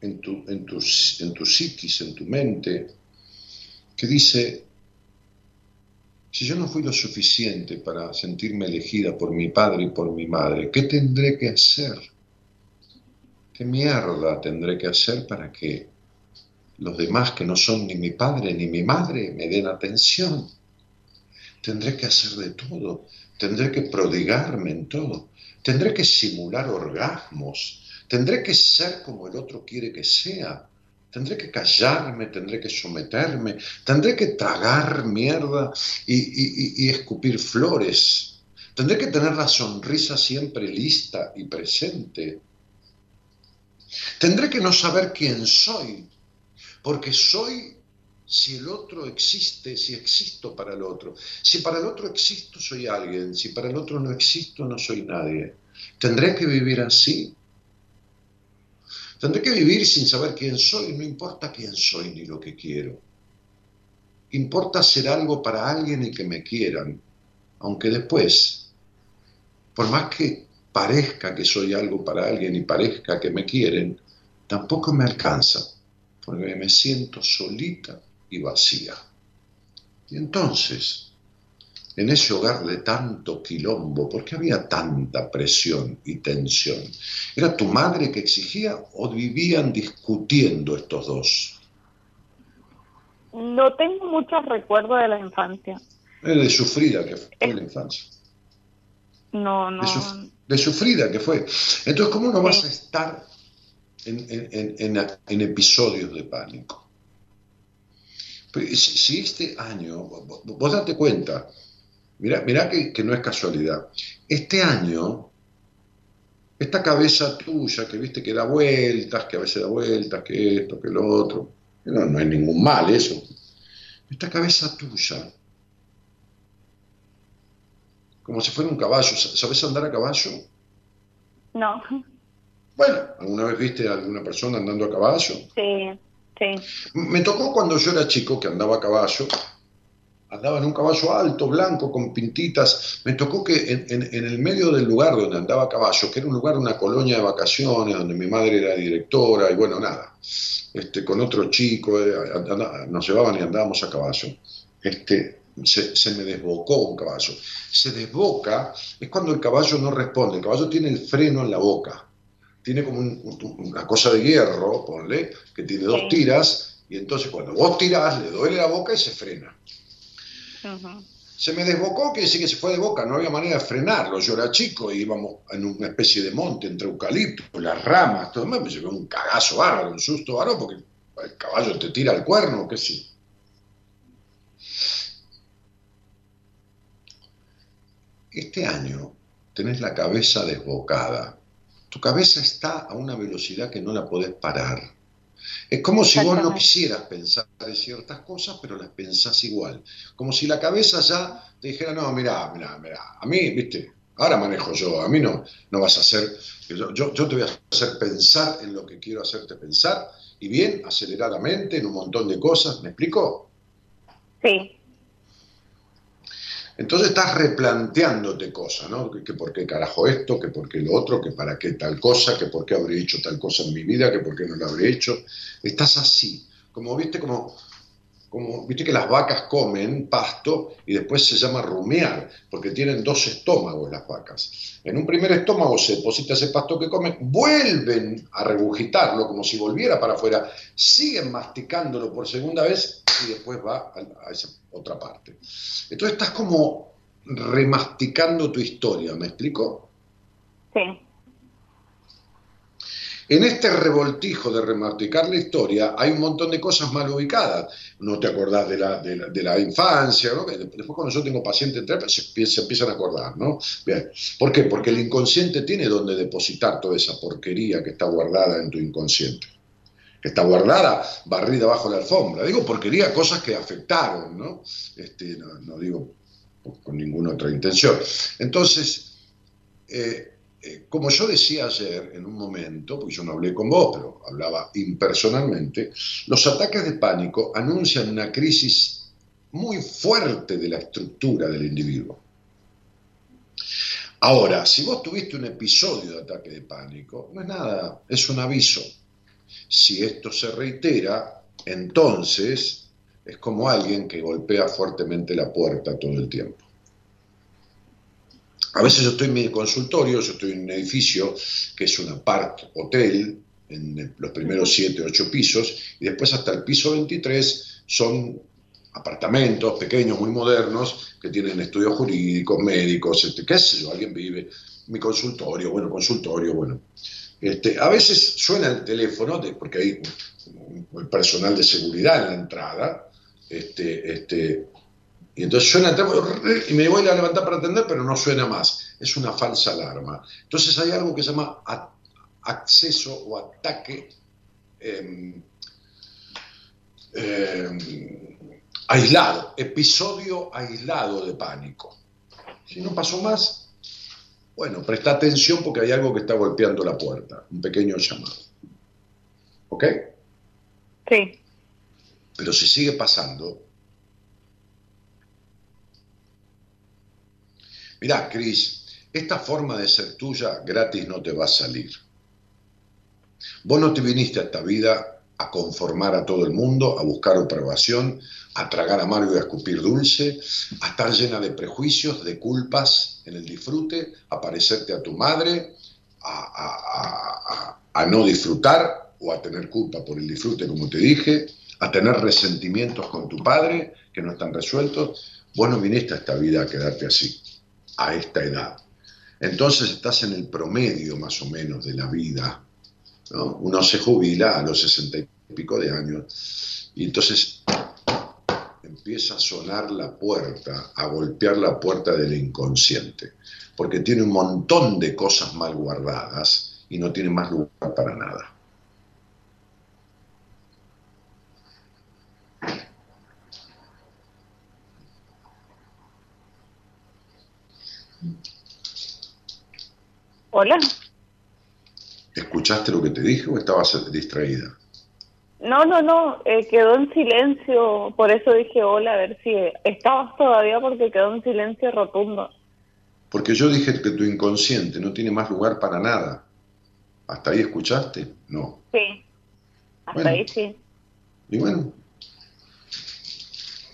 en tu, en tu, en tu psiquis, en tu mente, que dice, si yo no fui lo suficiente para sentirme elegida por mi padre y por mi madre, ¿qué tendré que hacer? ¿Qué mierda tendré que hacer para que los demás que no son ni mi padre ni mi madre me den atención? Tendré que hacer de todo, tendré que prodigarme en todo, tendré que simular orgasmos, tendré que ser como el otro quiere que sea, tendré que callarme, tendré que someterme, tendré que tragar mierda y, escupir flores, tendré que tener la sonrisa siempre lista y presente. Tendré que no saber quién soy, porque soy si el otro existe, si existo para el otro. Si para el otro existo, soy alguien. Si para el otro no existo, no soy nadie. Tendré que vivir así Tendré que vivir sin saber quién soy, no importa quién soy ni lo que quiero. Importa ser algo para alguien y que me quieran, aunque después, por más que parezca que soy algo para alguien y parezca que me quieren, tampoco me alcanza, porque me siento solita y vacía. Y entonces, en ese hogar de tanto quilombo? ¿Por qué había tanta presión y tensión? ¿Era tu madre que exigía o vivían discutiendo estos dos? No tengo muchos recuerdos de la infancia. de sufrida que fue la infancia. No, no. De, sufrida que fue. Entonces, ¿cómo no vas a estar en, episodios de pánico? Pues, si este año, vos date cuenta, Mira, que, no es casualidad. Este año, esta cabeza tuya que viste que da vueltas, que a veces da vueltas, que esto, que lo otro, no, no hay ningún mal eso. Esta cabeza tuya, como si fuera un caballo, ¿sabes andar a caballo? No. Bueno, ¿alguna vez viste a alguna persona andando a caballo? Sí, sí. Me tocó cuando yo era chico que andaba a caballo andaba en un caballo alto, blanco, con pintitas. Me tocó que en, el medio del lugar donde andaba a caballo, que era un lugar, una colonia de vacaciones, donde mi madre era directora, y bueno, nada, este, con otro chico, eh, nos llevaban y andábamos a caballo. Este, se, me desbocó un caballo. Se desboca es cuando el caballo no responde. El caballo tiene el freno en la boca. Tiene como una cosa de hierro, ponle, que tiene dos tiras, y entonces cuando vos tirás, le duele la boca y se frena. Se me desbocó, que decir que se fue de boca, no había manera de frenarlo. Yo era chico y íbamos en una especie de monte entre eucaliptos, las ramas, todo. Me llevé un cagazo bárbaro, un susto bárbaro, porque el caballo te tira el cuerno, qué sé. Este año tenés la cabeza desbocada. Tu cabeza está a una velocidad que no la podés parar. Es como si vos no quisieras pensar de ciertas cosas, pero las pensás igual. Como si la cabeza ya te dijera, no, mira, mira, mira, a mí, viste, ahora manejo yo, a mí no, no vas a hacer, yo, yo, te voy a hacer pensar en lo que quiero hacerte pensar, y bien, aceleradamente, en un montón de cosas, ¿me explico? Sí. Entonces estás replanteándote cosas, ¿no? Que, por qué carajo esto, que por qué lo otro, que para qué tal cosa, que por qué habré hecho tal cosa en mi vida, que por qué no lo habré hecho. Estás así, como viste, como, como viste que las vacas comen pasto y después se llama rumear, porque tienen dos estómagos las vacas. En un primer estómago se deposita ese pasto que comen, vuelven a regurgitarlo como si volviera para afuera, siguen masticándolo por segunda vez y después va a, esa otra parte. Entonces estás como remasticando tu historia, ¿me explico? Sí. En este revoltijo de remarticar la historia hay un montón de cosas mal ubicadas. No te acordás de la, de la, infancia, ¿no? Después cuando yo tengo pacientes se, se empiezan a acordar, ¿no? Bien. ¿Por qué? Porque el inconsciente tiene donde depositar toda esa porquería que está guardada en tu inconsciente. Que está guardada, barrida bajo la alfombra. Digo porquería, cosas que afectaron, ¿no? Este, no, digo con ninguna otra intención. Entonces, eh, eh, como yo decía ayer en un momento, porque yo no hablé con vos, pero hablaba impersonalmente, los ataques de pánico anuncian una crisis muy fuerte de la estructura del individuo. Ahora, si vos tuviste un episodio de ataque de pánico, no es nada, es un aviso. Si esto se reitera, entonces es como alguien que golpea fuertemente la puerta todo el tiempo. A veces yo estoy en mi consultorio, yo estoy en un edificio que es un apart hotel, en los primeros 7, 8 pisos, y después hasta el piso 23 son apartamentos pequeños, muy modernos, que tienen estudios jurídicos, médicos, este, qué sé yo, alguien vive, mi consultorio, bueno, consultorio, bueno. Este, a veces suena el teléfono, de, porque hay un, personal de seguridad en la entrada, este, este, y entonces suena y me voy a levantar para atender, pero no suena más. Es una falsa alarma. Entonces hay algo que se llama acceso o ataque em, em, aislado, episodio aislado de pánico. Si no pasó más, bueno, presta atención porque hay algo que está golpeando la puerta, un pequeño llamado. ¿Ok? Sí. Pero si sigue pasando, Mirá, Cris, esta forma de ser tuya gratis no te va a salir. Vos no te viniste a esta vida a conformar a todo el mundo, a buscar aprobación, a tragar amargo y a escupir dulce, a estar llena de prejuicios, de culpas en el disfrute, a parecerte a tu madre, a, a no disfrutar o a tener culpa por el disfrute, como te dije, a tener resentimientos con tu padre que no están resueltos. Vos no viniste a esta vida a quedarte así a esta edad. Entonces estás en el promedio más o menos de la vida. Uno se jubila a los sesenta y pico de años y entonces empieza a sonar la puerta, a golpear la puerta del inconsciente, porque tiene un montón de cosas mal guardadas y no tiene más lugar para nada. Hola. ¿Escuchaste lo que te dije o estabas distraída? No, no, no, eh, quedó en silencio, por eso dije hola, a ver si estabas todavía porque quedó en silencio rotundo. Porque yo dije que tu inconsciente no tiene más lugar para nada. ¿Hasta ahí escuchaste? No. Sí, hasta ahí sí. Y bueno,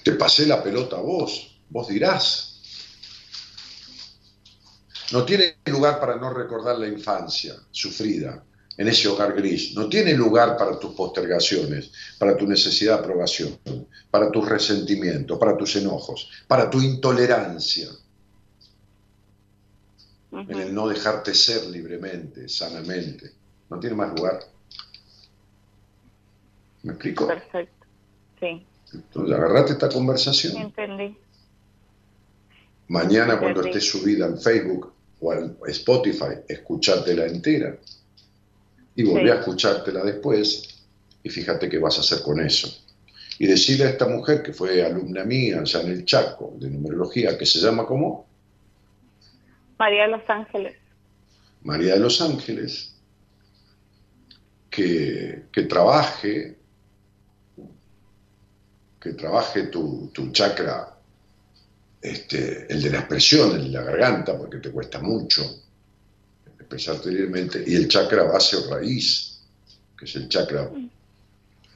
te pasé la pelota a vos, vos dirás. No tiene lugar para no recordar la infancia sufrida en ese hogar gris. No tiene lugar para tus postergaciones, para tu necesidad de aprobación, para tus resentimientos, para tus enojos, para tu intolerancia. En el no dejarte ser libremente, sanamente. No tiene más lugar. ¿Me explico? Perfecto. Sí. Entonces, agarrate esta conversación. Entendí. Mañana, cuando esté subida en Facebook, o al Spotify, escuchártela entera y volví a escuchártela después y fíjate qué vas a hacer con eso. Y decirle a esta mujer que fue alumna mía allá en el Chaco de numerología, que se llama ¿cómo? María de los Ángeles. María de los Ángeles, que, que trabaje, que trabaje tu, tu chakra este, el de la expresión, el de la garganta, porque te cuesta mucho expresarte libremente, y el chakra base o raíz, que es el chakra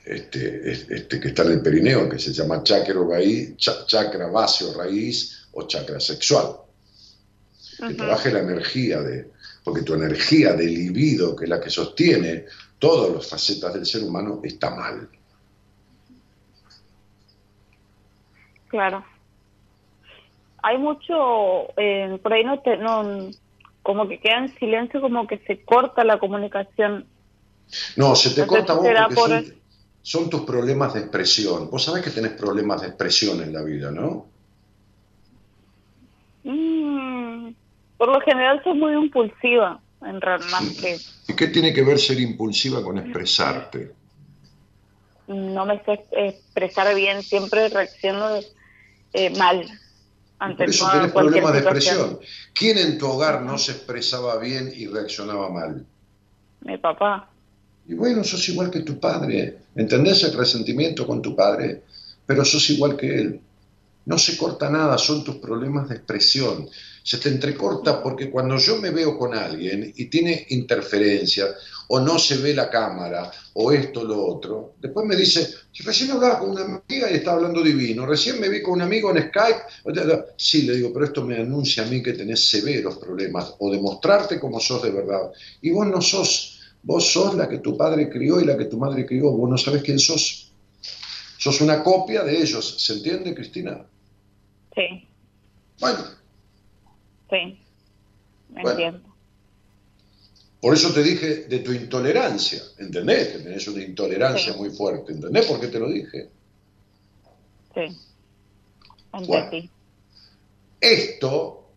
este, este, que está en el perineo, que se llama chakra, raíz, chakra base o raíz o chakra sexual. Que trabaje la energía de, porque tu energía de libido, que es la que sostiene todas las facetas del ser humano, está mal. Claro hay mucho, eh, por ahí no, te, no, como que queda en silencio, como que se corta la comunicación. No, se te corta vos porque son, tus problemas de expresión. Vos sabés que tenés problemas de expresión en la vida, ¿no? Mm, por lo general soy muy impulsiva, en realidad, que... ¿Y qué tiene que ver ser impulsiva con expresarte? No me sé expresar bien, siempre reacciono eh, mal. Ante Por eso tenés problemas de expresión. ¿Quién en tu hogar no se expresaba bien y reaccionaba mal? Mi papá. Y bueno, sos igual que tu padre. ¿Entendés el resentimiento con tu padre? Pero sos igual que él. No se corta nada, son tus problemas de expresión. Se te entrecorta porque cuando yo me veo con alguien y tiene interferencia, o no se ve la cámara, o esto, lo otro, después me dice, si recién hablaba con una amiga y estaba hablando divino, recién me vi con un amigo en Skype, sí, le digo, pero esto me anuncia a mí que tenés severos problemas, o demostrarte como sos de verdad. Y vos no sos, vos sos la que tu padre crió y la que tu madre crió, vos no sabes quién sos. Sos una copia de ellos, ¿se entiende, Cristina? Sí. Bueno. Sí, me entiendo. Por eso te dije de tu intolerancia, ¿entendés? Que tenés una intolerancia muy fuerte, ¿entendés por qué te lo dije? Sí, entendí. esto,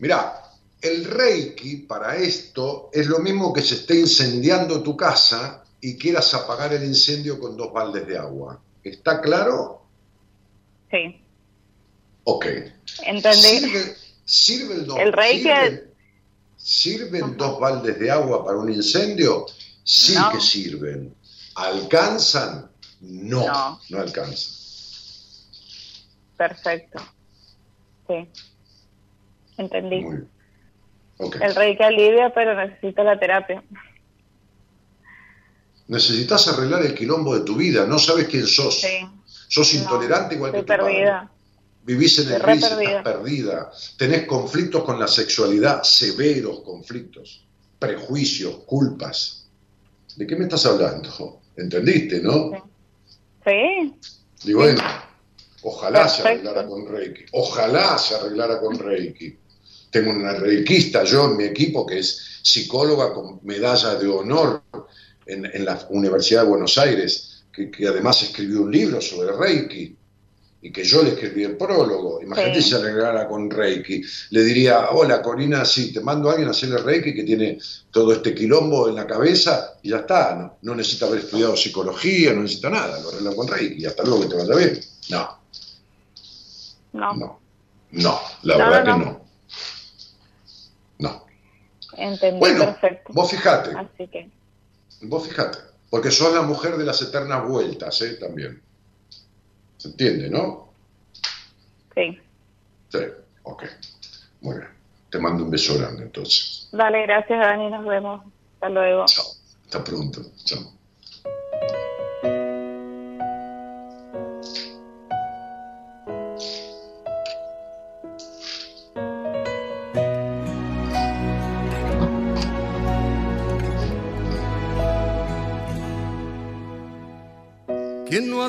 mirá, el Reiki para esto es lo mismo que se esté incendiando tu casa y quieras apagar el incendio con dos baldes de agua. ¿Está claro? Sí. Ok. Entendí. ¿Sirve, el, el ¿Sirven dos baldes de agua para un incendio? Sí que sirven. ¿Alcanzan? No, no, alcanzan. Perfecto. Sí. Entendí. El rey que alivia, pero necesita la terapia. Necesitas arreglar el quilombo de tu vida. No sabes quién sos. Sí. Sos intolerante igual que tu perdida. Vivís en el gris, estás perdida. Tenés conflictos con la sexualidad, severos conflictos, prejuicios, culpas. ¿De qué me estás hablando? ¿Entendiste, no? Sí. Digo, bueno, ojalá se arreglara con Reiki. Ojalá se arreglara con Reiki. Tengo una reikista yo en mi equipo que es psicóloga con medalla de honor en, la Universidad de Buenos Aires, que, que además escribió un libro sobre Reiki y que yo le escribí el prólogo, imagínate si se arreglara con Reiki, le diría, hola Corina, sí, te mando a alguien a hacerle Reiki que tiene todo este quilombo en la cabeza y ya está, no, necesita haber estudiado psicología, no necesita nada, lo arregla con Reiki y hasta luego que te vaya bien. No. No. No, no la verdad que no. No. Entendí bueno, perfecto. Vos fijate. Así que. Vos fijate, porque sos la mujer de las eternas vueltas, ¿eh? También. ¿Se entiende, no? Sí. Sí, ok. Muy bien. Te mando un beso grande entonces. Dale, gracias Dani, nos vemos. Hasta luego. Chao. Hasta pronto. Chao.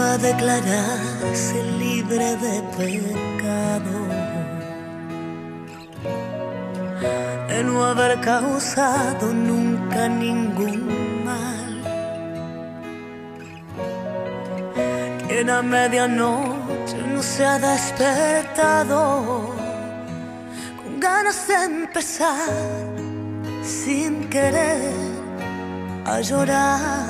A declararse libre de pecado, de no haber causado nunca ningún mal. Quien a medianoche no se ha despertado. Con ganas de empezar sin querer a llorar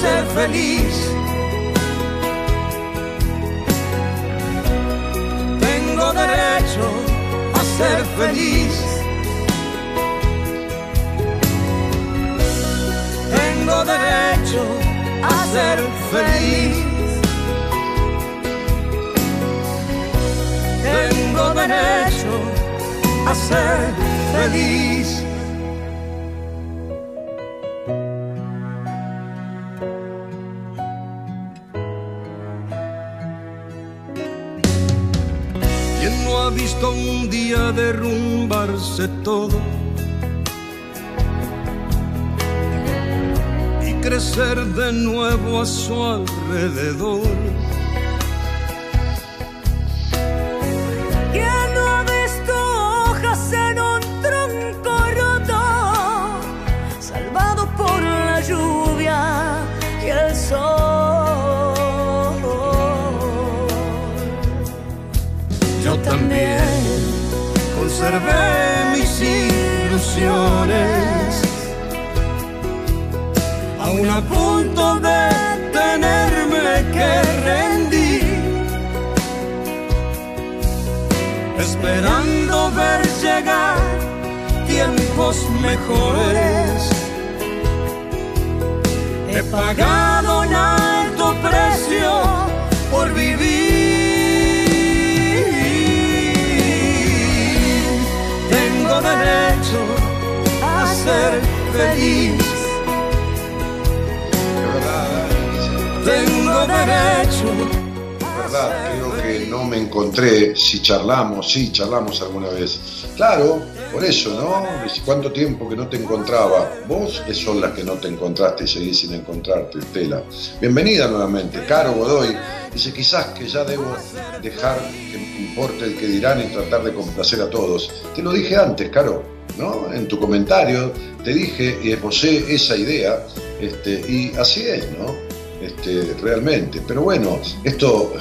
Ser feliz. Tengo derecho a ser feliz. Tengo derecho a ser feliz. tengo derecho a ser feliz. Todo? Y crecer de nuevo a su alrededor. Mejores. He pagado un alto precio por vivir. derecho a ser feliz. Tengo derecho. verdad, creo que no me encontré, si charlamos, sí, charlamos alguna vez. Claro, por eso, ¿no? ¿Cuánto tiempo que no te encontraba? Vos son las que no te encontraste y seguís sin encontrarte, Estela. Bienvenida nuevamente, Caro Godoy. Dice, quizás que ya debo dejar que importe el que dirán y tratar de complacer a todos. Te lo dije antes, Caro, ¿no? En tu comentario te dije y esbocé esa idea, este, y así es, ¿no? Este, realmente. Pero bueno, esto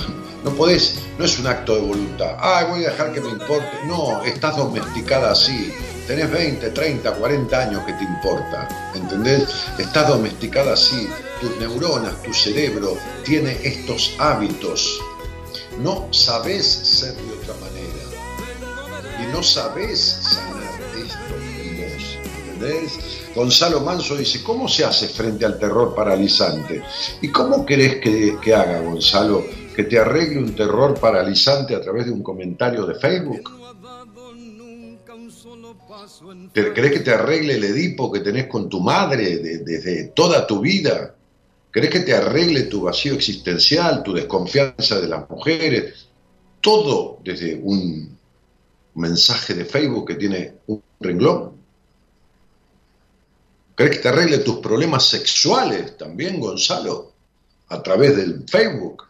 no podés, no es un acto de voluntad. Ah, voy a dejar que me importe. No, estás domesticada así. Tenés 20, 30, 40 años que te importa. ¿Entendés? Estás domesticada así tus neuronas, tu cerebro tiene estos hábitos. No sabes ser de otra manera. Y no sabes sanar esto en vos. ¿Entendés? Gonzalo Manso dice, ¿cómo se hace frente al terror paralizante? ¿Y cómo querés que, que haga, Gonzalo, que te arregle un terror paralizante a través de un comentario de Facebook? ¿Crees que te arregle el Edipo que tenés con tu madre desde toda tu vida? ¿Querés que te arregle tu vacío existencial, tu desconfianza de las mujeres? Todo desde un mensaje de Facebook que tiene un renglón. ¿Querés que te arregle tus problemas sexuales también, Gonzalo? A través del Facebook.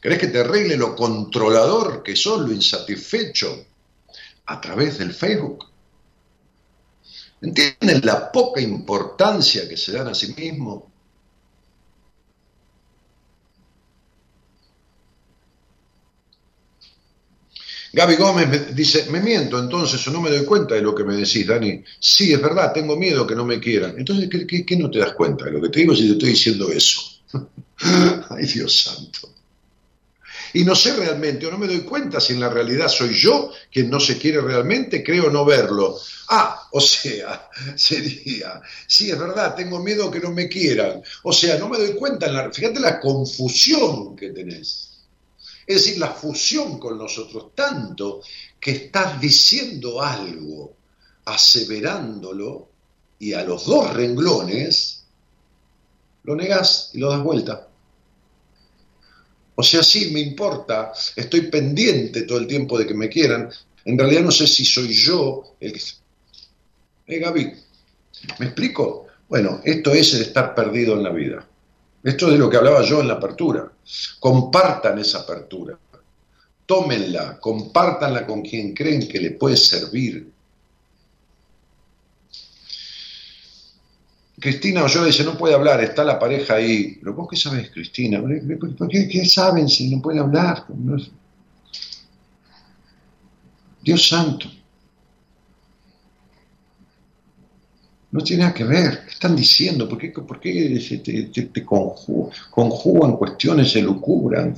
¿Querés que te arregle lo controlador que sos, lo insatisfecho? A través del Facebook. ¿Entienden la poca importancia que se dan a sí mismos? Gaby Gómez dice, me miento entonces o no me doy cuenta de lo que me decís, Dani. Sí, es verdad, tengo miedo que no me quieran. Entonces, ¿qué, qué no te das cuenta de lo que te digo si te estoy diciendo eso? Ay, Dios santo. Y no sé realmente, o no me doy cuenta si en la realidad soy yo quien no se quiere realmente, creo no verlo. Ah, o sea, sería, sí, es verdad, tengo miedo que no me quieran. O sea, no me doy cuenta, en la, fíjate la confusión que tenés. Es decir, la fusión con nosotros, tanto que estás diciendo algo, aseverándolo, y a los dos renglones lo negás y lo das vuelta. O sea, sí, me importa, estoy pendiente todo el tiempo de que me quieran. En realidad no sé si soy yo el que... Eh, Gaby, ¿me explico? Bueno, esto es el estar perdido en la vida. Esto es de lo que hablaba yo en la apertura. Compartan esa apertura. Tómenla, compártanla con quien creen que le puede servir. Cristina Oyola dice, no puede hablar, está la pareja ahí. Pero vos qué sabes, Cristina, ¿por qué, qué saben si no pueden hablar? Dios santo. No tiene nada que ver. ¿Qué están diciendo? ¿Por qué, por qué te, te, conjugan cuestiones, se lucubran?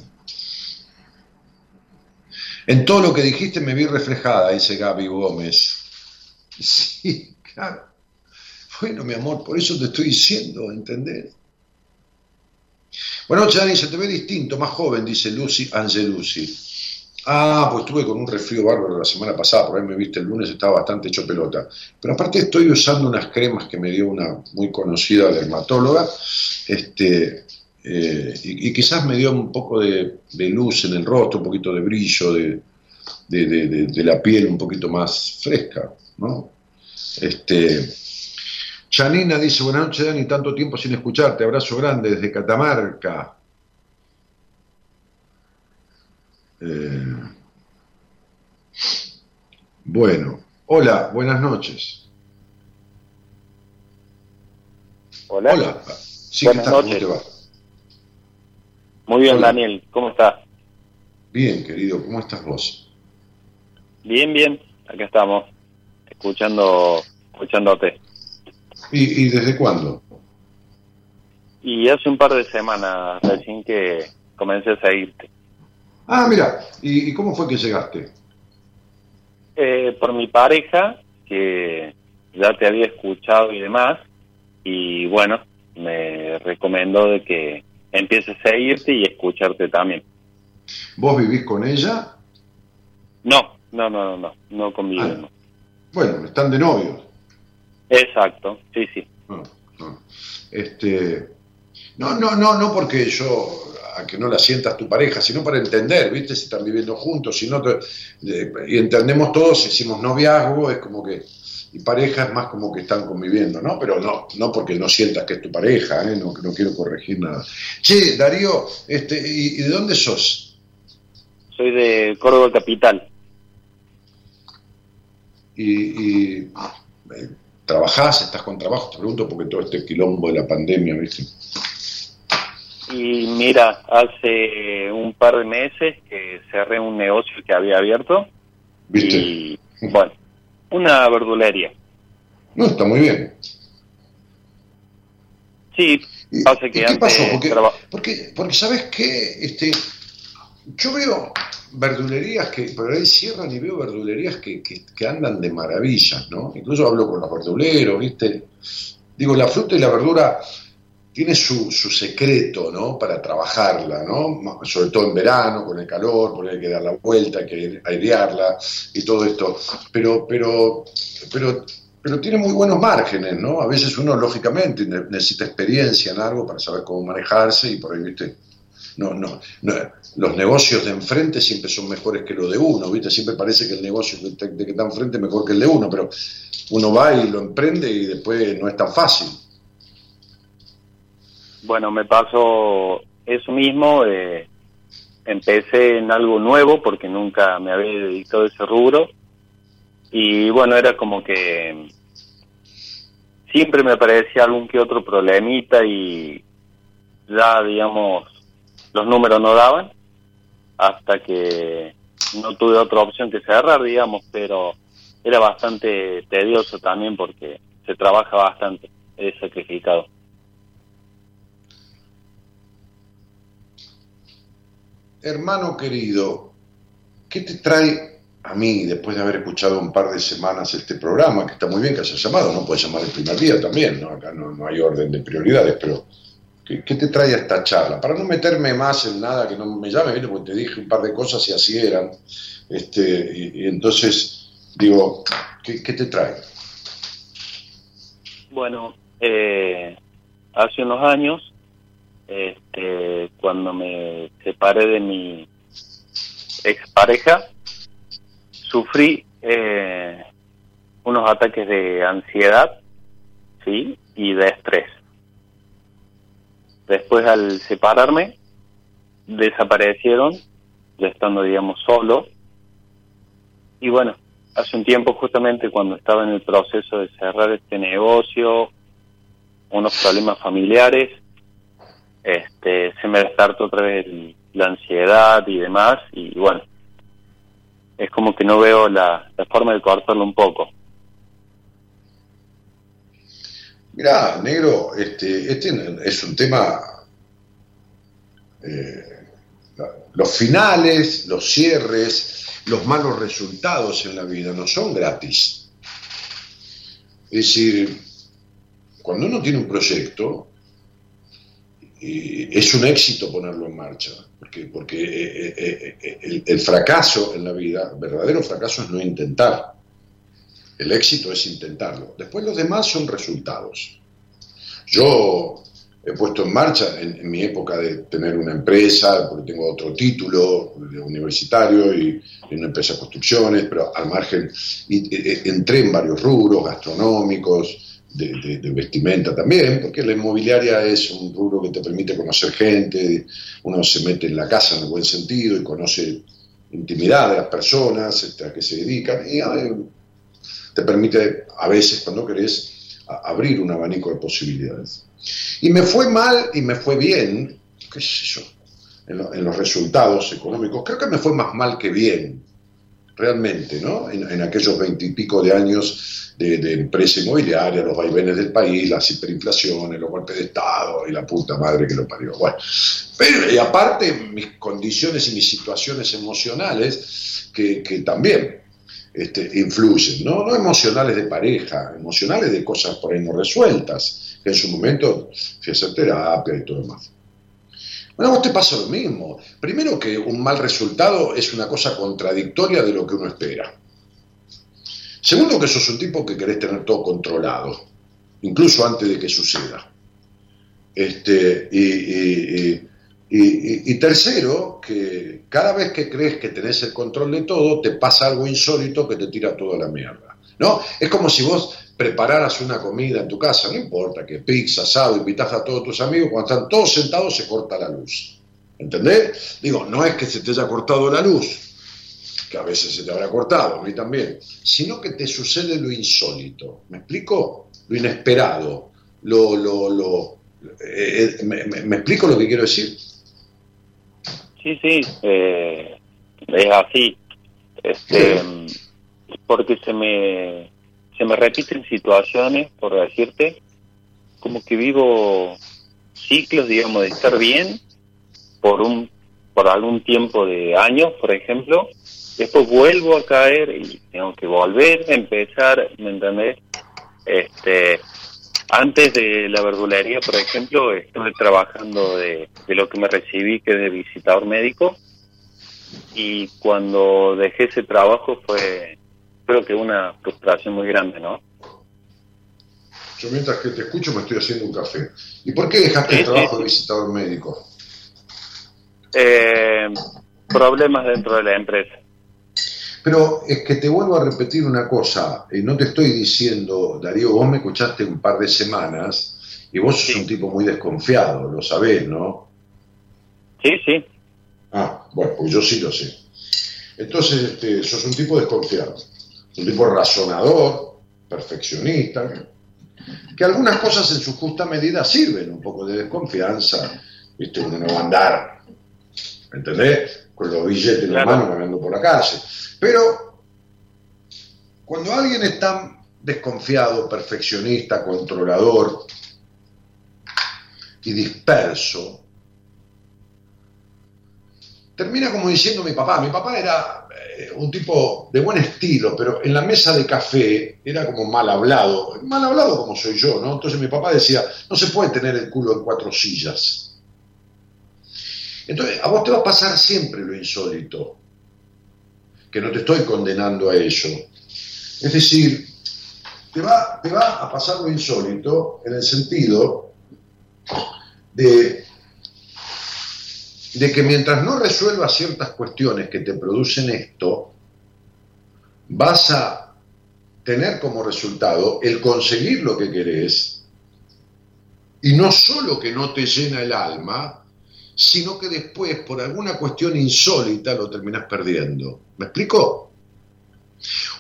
En todo lo que dijiste me vi reflejada, dice Gaby Gómez. Sí, claro. Bueno, mi amor, por eso te estoy diciendo, ¿entendés? Buenas noches, Dani, se te ve distinto, más joven, dice Lucy Angelucci. Ah, pues estuve con un resfrío bárbaro la semana pasada, por ahí me viste el lunes, estaba bastante hecho pelota. Pero aparte estoy usando unas cremas que me dio una muy conocida dermatóloga, este, eh, y, quizás me dio un poco de, luz en el rostro, un poquito de brillo, de, de, la piel un poquito más fresca, ¿no? Este, Janina dice, buenas noches Dani, tanto tiempo sin escucharte, abrazo grande desde Catamarca. Eh, bueno, hola, buenas noches. Hola. Hola. buenas noches. Muy bien, Daniel, ¿cómo estás? Bien, querido, ¿cómo estás vos? Bien, bien, acá estamos, escuchando, escuchándote. ¿Y, ¿Y desde cuándo? Y hace un par de semanas recién que comencé a seguirte. Ah, mira, ¿y, cómo fue que llegaste? Eh, por mi pareja, que ya te había escuchado y demás, y bueno, me recomendó de que empieces a seguirte y escucharte también. ¿Vos vivís con ella? No, no, no, no, no, no conviven. Ah, bueno, están de novios. Exacto, sí, sí. Ah, ah. Este, no, no, no, no porque yo a que no la sientas tu pareja, sino para entender, ¿viste? Si están viviendo juntos, si no y entendemos todos, hicimos noviazgo, es como que, y pareja es más como que están conviviendo, ¿no? Pero no, no porque no sientas que es tu pareja, ¿eh? no, no quiero corregir nada. Che, Darío, este, ¿y, de dónde sos? Soy de Córdoba Capital. Y, y ¿Trabajás? ¿Estás con trabajo? Te pregunto porque todo este quilombo de la pandemia, ¿viste? Y mira, hace un par de meses que cerré un negocio que había abierto. ¿Viste? Y, bueno, una verdulería. No, está muy bien. Sí, pasa que ¿Qué pasó? Porque, porque, ¿sabes qué? Este, yo veo verdulerías que por ahí cierran y veo verdulerías que, que, que, andan de maravillas, ¿no? Incluso hablo con los verduleros, ¿viste? Digo, la fruta y la verdura tiene su, su, secreto, ¿no? Para trabajarla, ¿no? Sobre todo en verano, con el calor, porque hay que dar la vuelta, hay que airearla y todo esto. Pero, pero, pero, pero tiene muy buenos márgenes, ¿no? A veces uno, lógicamente, necesita experiencia en algo para saber cómo manejarse y por ahí, ¿viste? No, no, no, los negocios de enfrente siempre son mejores que los de uno, ¿viste? Siempre parece que el negocio de que está enfrente es mejor que el de uno, pero uno va y lo emprende y después no es tan fácil. Bueno, me pasó eso mismo. Eh, empecé en algo nuevo porque nunca me había dedicado a ese rubro. Y bueno, era como que siempre me aparecía algún que otro problemita y ya, digamos, los números no daban hasta que no tuve otra opción que cerrar, digamos, pero era bastante tedioso también porque se trabaja bastante, es sacrificado. hermano querido, ¿qué te trae a mí, después de haber escuchado un par de semanas este programa, que está muy bien que haya llamado, no puedes llamar el primer día también, ¿no? acá no, hay orden de prioridades, pero ¿qué, te trae esta charla? Para no meterme más en nada que no me llame, porque te dije un par de cosas y así eran, este, y, entonces digo, ¿qué, te trae? Bueno, eh, hace unos años este, cuando me separé de mi expareja, sufrí eh, unos ataques de ansiedad, ¿sí? Y de estrés. Después al separarme, desaparecieron, ya estando, digamos, solo. Y bueno, hace un tiempo justamente cuando estaba en el proceso de cerrar este negocio, unos problemas familiares, este, se me despertó otra vez la ansiedad y demás, y bueno, es como que no veo la, forma de cortarlo un poco. Mira, negro, este, este es un tema. Eh, los finales, los cierres, los malos resultados en la vida no son gratis. Es decir, cuando uno tiene un proyecto, es un éxito ponerlo en marcha, porque, porque eh, eh, eh, el, fracaso en la vida, verdadero fracaso es no intentar. El éxito es intentarlo. Después los demás son resultados. Yo he puesto en marcha en, mi época de tener una empresa, porque tengo otro título universitario y, en una empresa de construcciones, pero al margen y, entré en varios rubros gastronómicos, de, vestimenta también, porque la inmobiliaria es un rubro que te permite conocer gente, uno se mete en la casa en el buen sentido y conoce intimidad de las personas este, a que se dedican y te permite a veces cuando querés abrir un abanico de posibilidades. Y me fue mal y me fue bien, qué sé yo, en, los resultados económicos, creo que me fue más mal que bien, realmente, ¿no? En, en aquellos veintipico de años de, empresa inmobiliaria, los vaivenes del país, las hiperinflaciones, los golpes de Estado y la puta madre que lo parió. Bueno, pero y aparte mis condiciones y mis situaciones emocionales que, también este, influyen, ¿no? no emocionales de pareja, emocionales de cosas por ahí no resueltas, que en su momento fui a hacer terapia y todo demás. Bueno, a vos te pasa lo mismo. Primero que un mal resultado es una cosa contradictoria de lo que uno espera. Segundo, que sos un tipo que querés tener todo controlado, incluso antes de que suceda. Este, y, tercero, que cada vez que crees que tenés el control de todo, te pasa algo insólito que te tira toda la mierda. ¿no? Es como si vos prepararas una comida en tu casa, no importa, que pizza, asado, invitas a todos tus amigos, cuando están todos sentados se corta la luz. ¿Entendés? Digo, no es que se te haya cortado la luz, que a veces se te habrá cortado, a mí también, sino que te sucede lo insólito. ¿Me explico? Lo inesperado, lo... lo, lo eh, eh, me, explico lo que quiero decir? Sí, sí, eh, es así. Este, porque se me, se me repiten situaciones, por decirte, como que vivo ciclos, digamos, de estar bien por un por algún tiempo de años, por ejemplo, después vuelvo a caer y tengo que volver a empezar, ¿me entendés? Este, antes de la verdulería, por ejemplo, estuve trabajando de, lo que me recibí, que es de visitador médico, y cuando dejé ese trabajo fue, creo que una frustración muy grande, ¿no? Yo mientras que te escucho me estoy haciendo un café. ¿Y por qué dejaste el trabajo de visitador médico? Eh, problemas dentro de la empresa. Pero es que te vuelvo a repetir una cosa, y no te estoy diciendo, Darío, vos me escuchaste un par de semanas y vos sos un tipo muy desconfiado, lo sabés, ¿no? Sí, sí. Ah, bueno, pues yo sí lo sé. Entonces, este, sos un tipo desconfiado, un tipo razonador, perfeccionista, que algunas cosas en su justa medida sirven un poco de desconfianza, ¿viste? Uno no va a andar, ¿entendés? Con los billetes en la mano caminando por la calle. Pero cuando alguien es tan desconfiado, perfeccionista, controlador y disperso, termina como diciendo mi papá. Mi papá era eh, un tipo de buen estilo, pero en la mesa de café era como mal hablado. Mal hablado como soy yo, ¿no? Entonces mi papá decía, no se puede tener el culo en cuatro sillas. Entonces, a vos te va a pasar siempre lo insólito que no te estoy condenando a eso. Es decir, te va, te va a pasar lo insólito en el sentido de, de que mientras no resuelvas ciertas cuestiones que te producen esto, vas a tener como resultado el conseguir lo que querés y no solo que no te llena el alma, sino que después, por alguna cuestión insólita, lo terminas perdiendo. ¿Me explico?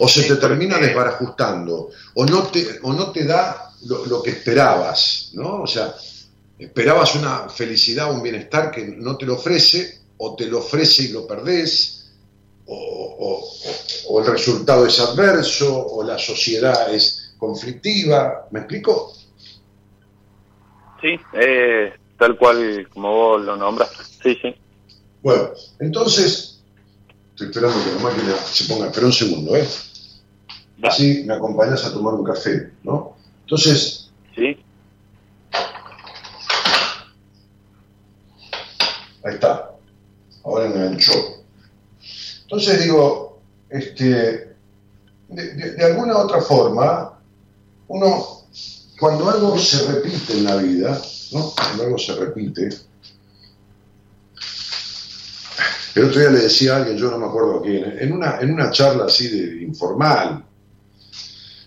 O se te termina desbarajustando, o no te, o no te da lo, lo que esperabas, ¿no? O sea, esperabas una felicidad, un bienestar que no te lo ofrece, o te lo ofrece y lo perdés, o, o- o el resultado es adverso, o la sociedad es conflictiva. ¿Me explico? Sí, eh, tal cual como vos lo nombras. Sí, sí. Bueno, entonces, estoy esperando que la máquina se ponga, espera un segundo, ¿eh? Así me acompañas a tomar un café, ¿no? Entonces, Sí, ahí está, ahora enganchó. Entonces digo, este, de, de- de alguna otra forma, uno, cuando algo se repite en la vida, ¿no? Cuando algo se repite, el otro día le decía a alguien, yo no me acuerdo quién, en una, en una charla así de informal,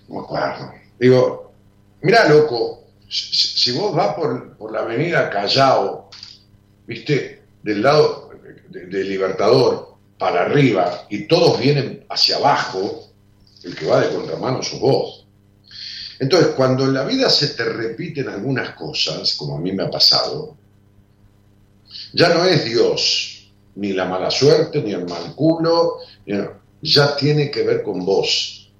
no me acuerdo, digo, mirá loco, si, vos vas por, por la avenida Callao, viste, del lado de, de Libertador para arriba y todos vienen hacia abajo, el que va de contramano sos vos. Entonces, cuando en la vida se te repiten algunas cosas, como a mí me ha pasado, ya no es Dios, ni la mala suerte, ni el mal culo, ya tiene que ver con vos.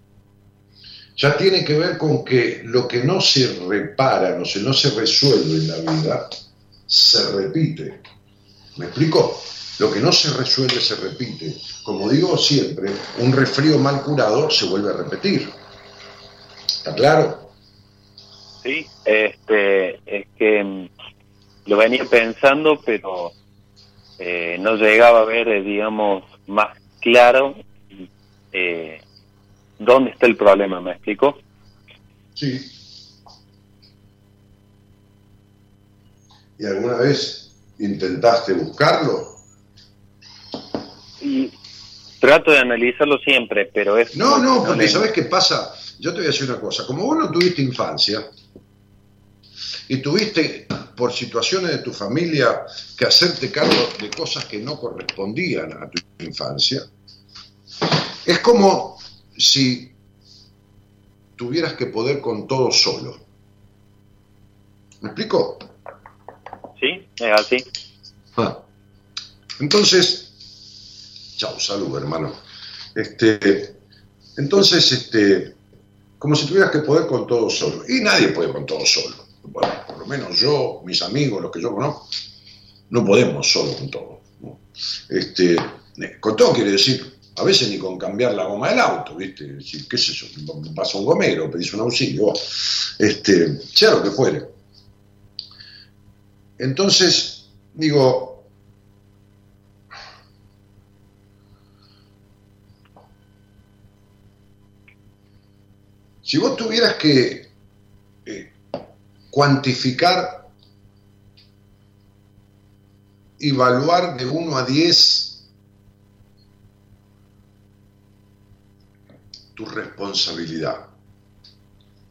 Ya tiene que ver con que lo que no se repara, no se, no se resuelve en la vida, se repite. ¿Me explico? Lo que no se resuelve se repite. Como digo siempre, un resfrío mal curado se vuelve a repetir. ¿Está claro? sí. Este, es que mm, lo venía pensando, pero eh, no llegaba a ver, eh, digamos, más claro eh, dónde está el problema. ¿Me explico? Sí. ¿Y alguna vez intentaste buscarlo? Y trato de analizarlo siempre, pero es... No, no, porque ¿sabes qué pasa? Yo te voy a decir una cosa. Como vos no tuviste infancia y tuviste por situaciones de tu familia que hacerte cargo de cosas que no correspondían a tu infancia, es como si tuvieras que poder con todo solo. ¿Me explico? Sí, es así. Ah. Entonces, chao, salud, hermano. Este, entonces, este, como si tuvieras que poder con todo solo. Y nadie puede con todo solo. Bueno, por lo menos yo, mis amigos, los que yo conozco, no podemos solo con todo. Este, eh, con todo quiere decir, a veces ni con cambiar la goma del auto, ¿viste? Es decir, ¿Qué es eso? Pasa un gomero, pedís un auxilio, este, sea lo que fuere. Entonces, digo, si vos tuvieras que eh, cuantificar, evaluar de 1 a 10 tu responsabilidad,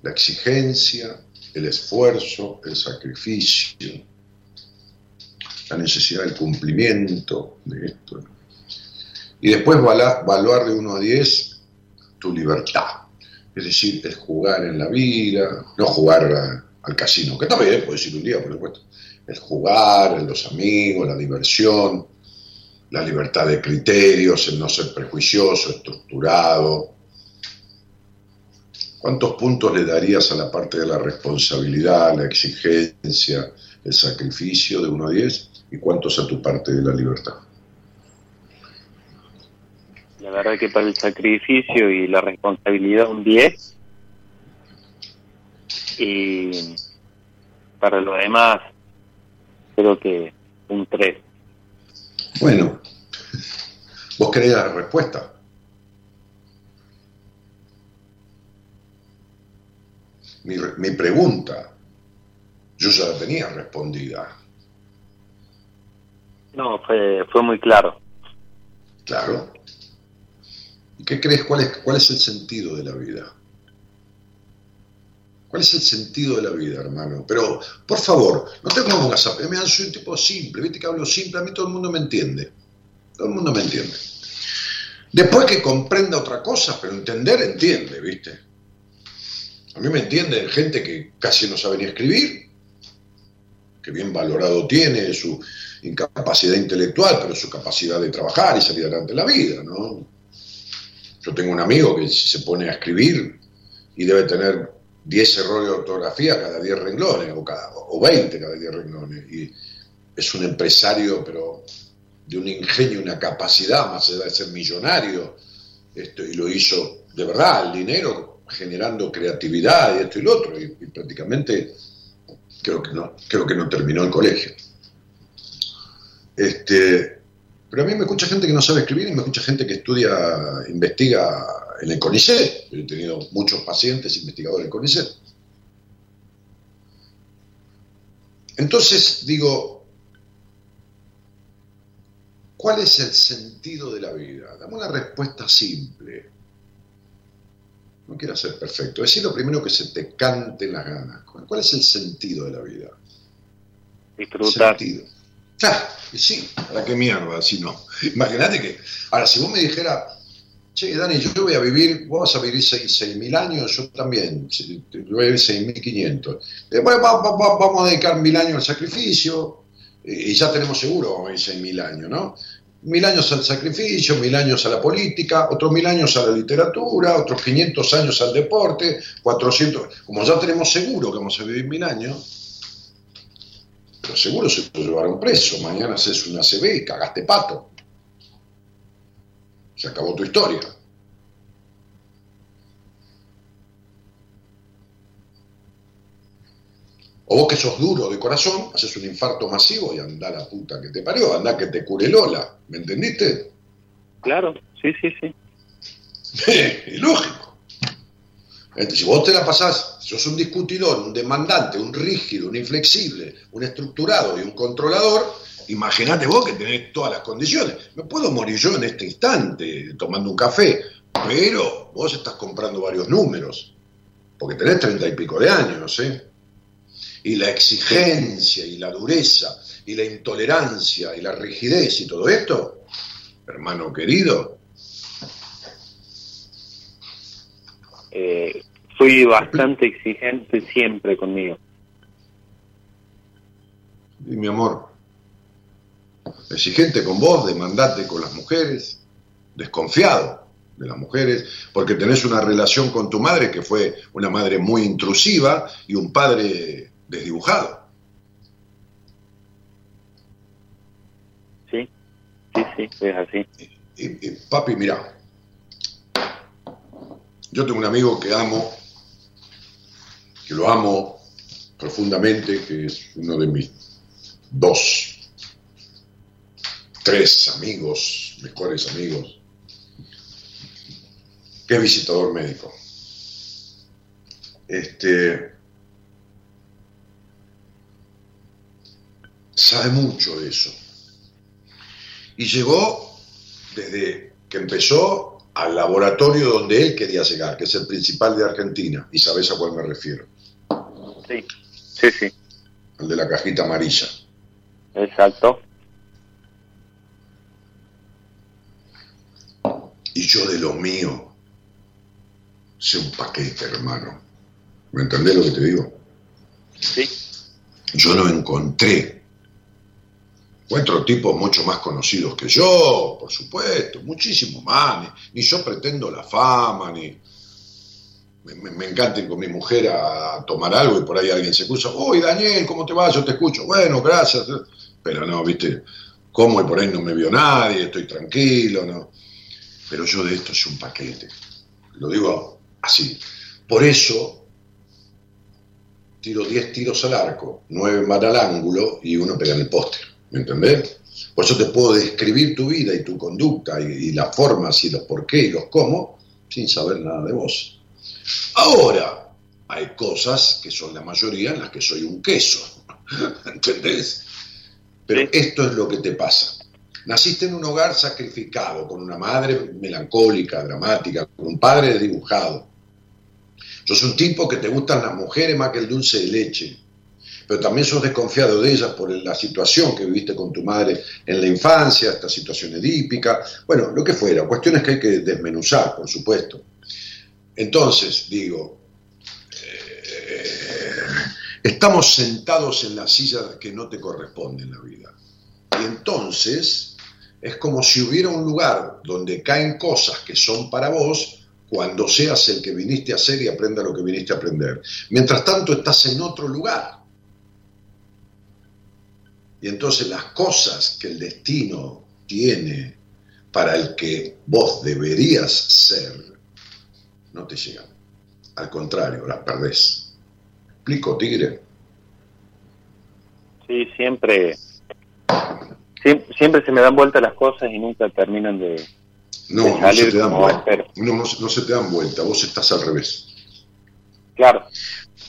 la exigencia, el esfuerzo, el sacrificio, la necesidad del cumplimiento de esto. Y después evaluar de 1 a 10 tu libertad. Es decir, es jugar en la vida, no jugar al casino, que también puede ser un día, por supuesto. Es jugar, en los amigos, la diversión, la libertad de criterios, el no ser prejuicioso, estructurado. ¿Cuántos puntos le darías a la parte de la responsabilidad, la exigencia, el sacrificio de 1 a 10? ¿Y cuántos a tu parte de la libertad? La verdad que para el sacrificio y la responsabilidad un 10. Y para lo demás, creo que un 3. Bueno, vos querés la respuesta. Mi, mi pregunta, yo ya la tenía respondida. No, fue, fue muy claro. Claro. ¿Y qué crees? ¿Cuál es, ¿Cuál es el sentido de la vida? ¿Cuál es el sentido de la vida, hermano? Pero, por favor, no te pongas a... Me soy un tipo simple, viste que hablo simple, a mí todo el mundo me entiende. Todo el mundo me entiende. Después que comprenda otra cosa, pero entender, entiende, ¿viste? A mí me entiende gente que casi no sabe ni escribir, que bien valorado tiene su incapacidad intelectual, pero su capacidad de trabajar y salir adelante en la vida, ¿no? Yo tengo un amigo que se pone a escribir y debe tener 10 errores de ortografía cada 10 renglones, o, cada, o 20 cada 10 renglones. Y es un empresario, pero de un ingenio, una capacidad, más allá de ser millonario, esto, y lo hizo de verdad, el dinero generando creatividad y esto y lo otro, y, y prácticamente creo que no, creo que no terminó el colegio. Este, pero a mí me escucha gente que no sabe escribir y me escucha gente que estudia, investiga en el CONICET. Yo he tenido muchos pacientes investigadores en el CONICET. Entonces digo, ¿cuál es el sentido de la vida? Dame una respuesta simple. No quiero ser perfecto. Decir lo primero que se te cante en las ganas. ¿Cuál es el sentido de la vida? Disfrutar. Sentido. Ah, sí, ¿para qué mierda si no? Imagínate que, ahora, si vos me dijeras, che, Dani, yo voy a vivir, vos vas a vivir 6.000 años, yo también, yo voy a vivir 6.500. Eh, bueno, va, va, va, vamos a dedicar mil años al sacrificio, eh, y ya tenemos seguro, vamos a vivir 6.000 años, ¿no? Mil años al sacrificio, mil años a la política, otros mil años a la literatura, otros 500 años al deporte, 400, como ya tenemos seguro que vamos a vivir mil años, pero seguro se te llevaron preso. Mañana haces una CB y cagaste pato. Se acabó tu historia. O vos que sos duro de corazón, haces un infarto masivo y anda la puta que te parió, anda que te cure Lola. ¿Me entendiste? Claro, sí, sí, sí. Es lógico. Si vos te la pasás, sos un discutidor, un demandante, un rígido, un inflexible, un estructurado y un controlador, imagínate vos que tenés todas las condiciones. Me puedo morir yo en este instante tomando un café, pero vos estás comprando varios números, porque tenés treinta y pico de años, ¿eh? Y la exigencia y la dureza y la intolerancia y la rigidez y todo esto, hermano querido, Eh, fui bastante exigente siempre conmigo. Y mi amor, exigente con vos, demandante con las mujeres, desconfiado de las mujeres, porque tenés una relación con tu madre que fue una madre muy intrusiva y un padre desdibujado. Sí, sí, sí, es así. Y, y, papi, mira, yo tengo un amigo que amo, que lo amo profundamente, que es uno de mis dos, tres amigos, mejores amigos, que es visitador médico. Este sabe mucho de eso. Y llegó desde que empezó al laboratorio donde él quería llegar, que es el principal de Argentina, y sabes a cuál me refiero. Sí, sí, sí. El de la cajita amarilla. Exacto. Y yo de lo mío sé un paquete, hermano. ¿Me entendés lo que te digo? Sí. Yo no encontré. Encuentro tipos mucho más conocidos que yo, por supuesto, muchísimo más. Ni, ni yo pretendo la fama, ni. Me, me, me, encanta ir con mi mujer a tomar algo y por ahí alguien se escucha. Uy, Daniel, ¿cómo te va? Yo te escucho. Bueno, gracias. Pero no, viste, como y por ahí no me vio nadie, estoy tranquilo, ¿no? Pero yo de esto es un paquete. Lo digo así. Por eso tiro 10 tiros al arco, 9 van al ángulo y uno pega en el póster. ¿Me entendés? Por eso te puedo describir tu vida y tu conducta y, y las formas y los por qué y los cómo sin saber nada de vos. Ahora, hay cosas que son la mayoría en las que soy un queso. ¿Entendés? Pero esto es lo que te pasa. Naciste en un hogar sacrificado, con una madre melancólica, dramática, con un padre dibujado. Sos un tipo que te gustan las mujeres más que el dulce de leche. Pero también sos desconfiado de ellas por la situación que viviste con tu madre en la infancia, esta situación edípica, bueno, lo que fuera, cuestiones que hay que desmenuzar, por supuesto. Entonces, digo, eh, estamos sentados en la silla que no te corresponde en la vida. Y entonces es como si hubiera un lugar donde caen cosas que son para vos, cuando seas el que viniste a hacer y aprenda lo que viniste a aprender. Mientras tanto estás en otro lugar. Y entonces las cosas que el destino tiene para el que vos deberías ser, no te llegan. Al contrario, las perdés. ¿Explico, Tigre? Sí, siempre, siempre, se me dan vuelta las cosas y nunca terminan de, no, no se te dan vuelta. No, se te dan vuelta, vos estás al revés. Claro.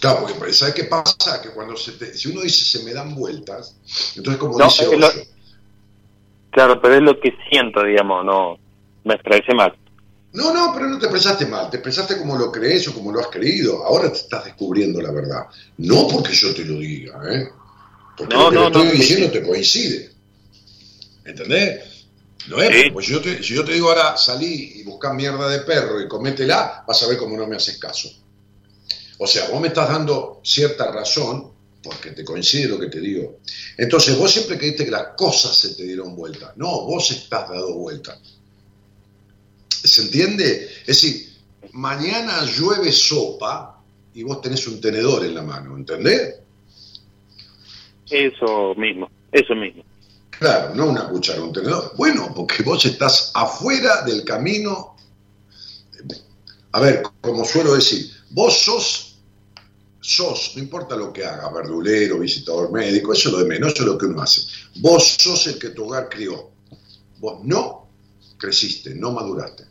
Claro, porque ¿sabes qué pasa? Que cuando se te, si uno dice se me dan vueltas, entonces como dice Claro, pero es lo que siento, digamos, no me expresé mal. No, no, pero no te expresaste mal, te expresaste como lo crees o como lo has creído. Ahora te estás descubriendo la verdad. No porque yo te lo diga, ¿eh? Porque lo que no, estoy diciendo te coincide. ¿Entendés? No es, pues si yo, te, si yo te digo ahora salí y busca mierda de perro y cométela, vas a ver cómo no me haces caso. O sea, vos me estás dando cierta razón porque te coincide lo que te digo. Entonces, vos siempre creíste que las cosas se te dieron vuelta. No, vos estás dado vuelta. ¿Se entiende? Es decir, mañana llueve sopa y vos tenés un tenedor en la mano, ¿entendés? Eso mismo, eso mismo. Claro, no una cuchara, un tenedor. Bueno, porque vos estás afuera del camino. A ver, como suelo decir, vos sos, sos, no importa lo que haga, verdulero, visitador médico, eso es lo de menos, eso es lo que uno hace. Vos sos el que tu hogar crió. Vos no creciste, no maduraste.